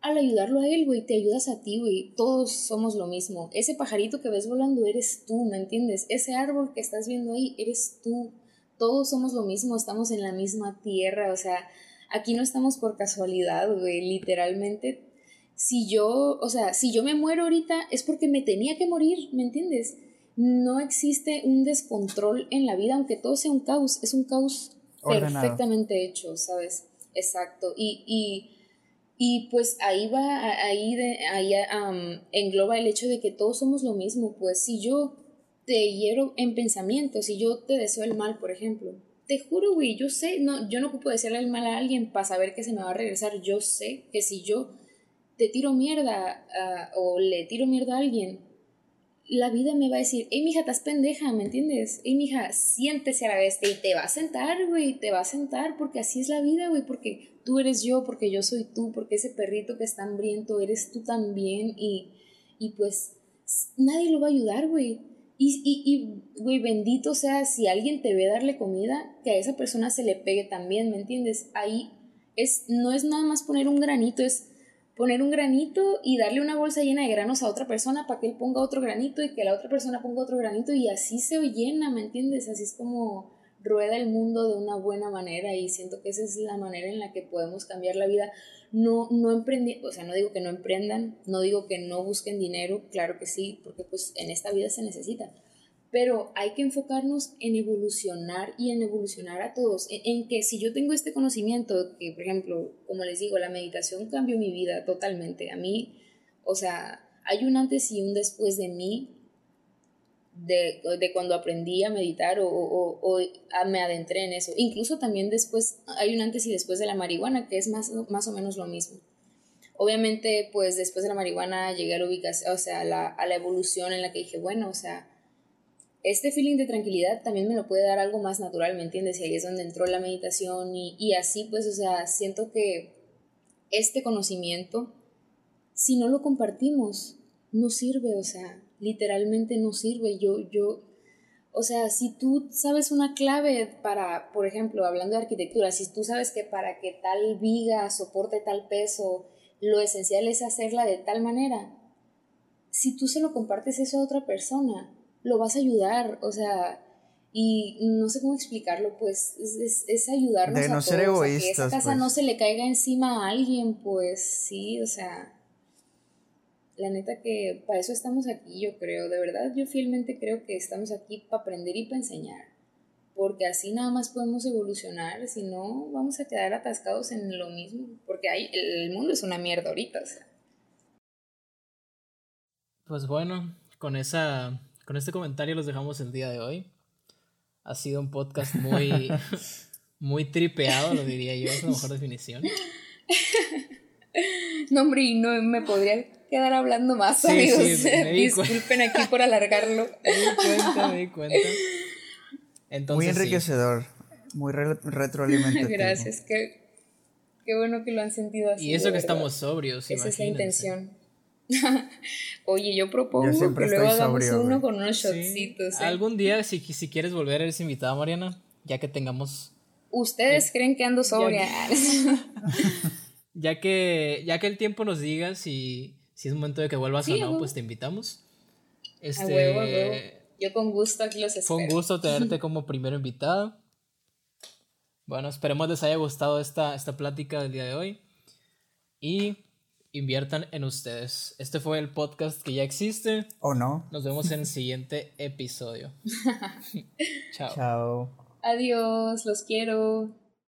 al ayudarlo a él, güey, te ayudas a ti, güey. Todos somos lo mismo. Ese pajarito que ves volando eres tú, ¿me entiendes? Ese árbol que estás viendo ahí eres tú. Todos somos lo mismo, estamos en la misma tierra, o sea, aquí no estamos por casualidad, güey, literalmente. Si yo, o sea, si yo me muero ahorita es porque me tenía que morir, ¿me entiendes? No existe un descontrol en la vida, aunque todo sea un caos, es un caos perfectamente hecho, ¿sabes? Exacto. Y, y y pues ahí va, ahí, de, ahí engloba el hecho de que todos somos lo mismo. Pues si yo te hiero en pensamiento, si yo te deseo el mal, por ejemplo, te juro, güey, yo sé, no, yo no ocupo decirle el mal a alguien para saber que se me va a regresar. Yo sé que si yo te tiro mierda ah, o le tiro mierda a alguien, la vida me va a decir, hey, mija, estás pendeja, ¿me entiendes? Hey, mija, siéntese a la bestia y te va a sentar, güey, te va a sentar porque así es la vida, güey, porque tú eres yo, porque yo soy tú, porque ese perrito que está hambriento eres tú también y, y pues nadie lo va a ayudar, güey. Y, y, güey, bendito sea si alguien te ve darle comida, que a esa persona se le pegue también, ¿me entiendes? Ahí es, no es nada más poner un granito, es poner un granito y darle una bolsa llena de granos a otra persona para que él ponga otro granito y que la otra persona ponga otro granito y así se llena, ¿me entiendes? Así es como rueda el mundo de una buena manera y siento que esa es la manera en la que podemos cambiar la vida. No, no emprendi o sea, no digo que no emprendan, no digo que no busquen dinero, claro que sí, porque pues en esta vida se necesita, pero hay que enfocarnos en evolucionar y en evolucionar a todos, en, que si yo tengo este conocimiento, que por ejemplo, como les digo, la meditación cambió mi vida totalmente, a mí, o sea, hay un antes y un después de mí, de, de cuando aprendí a meditar o, o, o me adentré en eso. Incluso también después, hay un antes y después de la marihuana, que es más, más o menos lo mismo. Obviamente, pues después de la marihuana llegué a la ubicación, o sea, a la, a la evolución en la que dije, bueno, o sea, este feeling de tranquilidad también me lo puede dar algo más natural, ¿me entiendes? Y ahí es donde entró la meditación y, así pues, o sea, siento que este conocimiento, si no lo compartimos, no sirve, o sea, literalmente no sirve. Yo, yo, o sea, si tú sabes una clave para, por ejemplo, hablando de arquitectura, si tú sabes que para que tal viga soporte tal peso, lo esencial es hacerla de tal manera, si tú se lo compartes eso a otra persona, lo vas a ayudar, o sea, y no sé cómo explicarlo, pues es, es, ayudarnos de no a ser egoístas, que esa casa pues. no se le caiga encima a alguien, pues sí, o sea, la neta que para eso estamos aquí, yo creo, de verdad, yo fielmente creo que estamos aquí para aprender y para enseñar, porque así nada más podemos evolucionar, si no vamos a quedar atascados en lo mismo, porque hay, el mundo es una mierda ahorita, o sea. Pues bueno, con esa con este comentario los dejamos el día de hoy. Ha sido un podcast muy, [laughs] muy tripeado, lo diría yo, es la mejor definición. [laughs] No, hombre, y no me podría quedar hablando más, amigos. Disculpen aquí por alargarlo. [laughs] Me di cuenta, me di cuenta. muy enriquecedor, muy retroalimentativo. [laughs] Gracias, qué, qué, bueno que lo han sentido así. Y eso que estamos sobrios. Esa es la intención. [laughs] Oye, yo propongo que luego hagamos uno con unos shotcitos. ¿eh? Algún día, si, si quieres volver, eres invitada, Mariana, ya que tengamos... Ustedes creen que ando sobria. Ya que, ya que, el tiempo nos diga si, si es momento de que vuelvas o no, pues te invitamos. Este, Yo con gusto aquí los espero. Fue un gusto tenerte [laughs] como primero invitado. Bueno, esperemos les haya gustado esta, esta plática del día de hoy. Y inviertan en ustedes. Este fue el podcast que ya existe. ¿O no? Nos vemos en el [laughs] siguiente episodio. [laughs] Chao. Chao. Adiós, los quiero.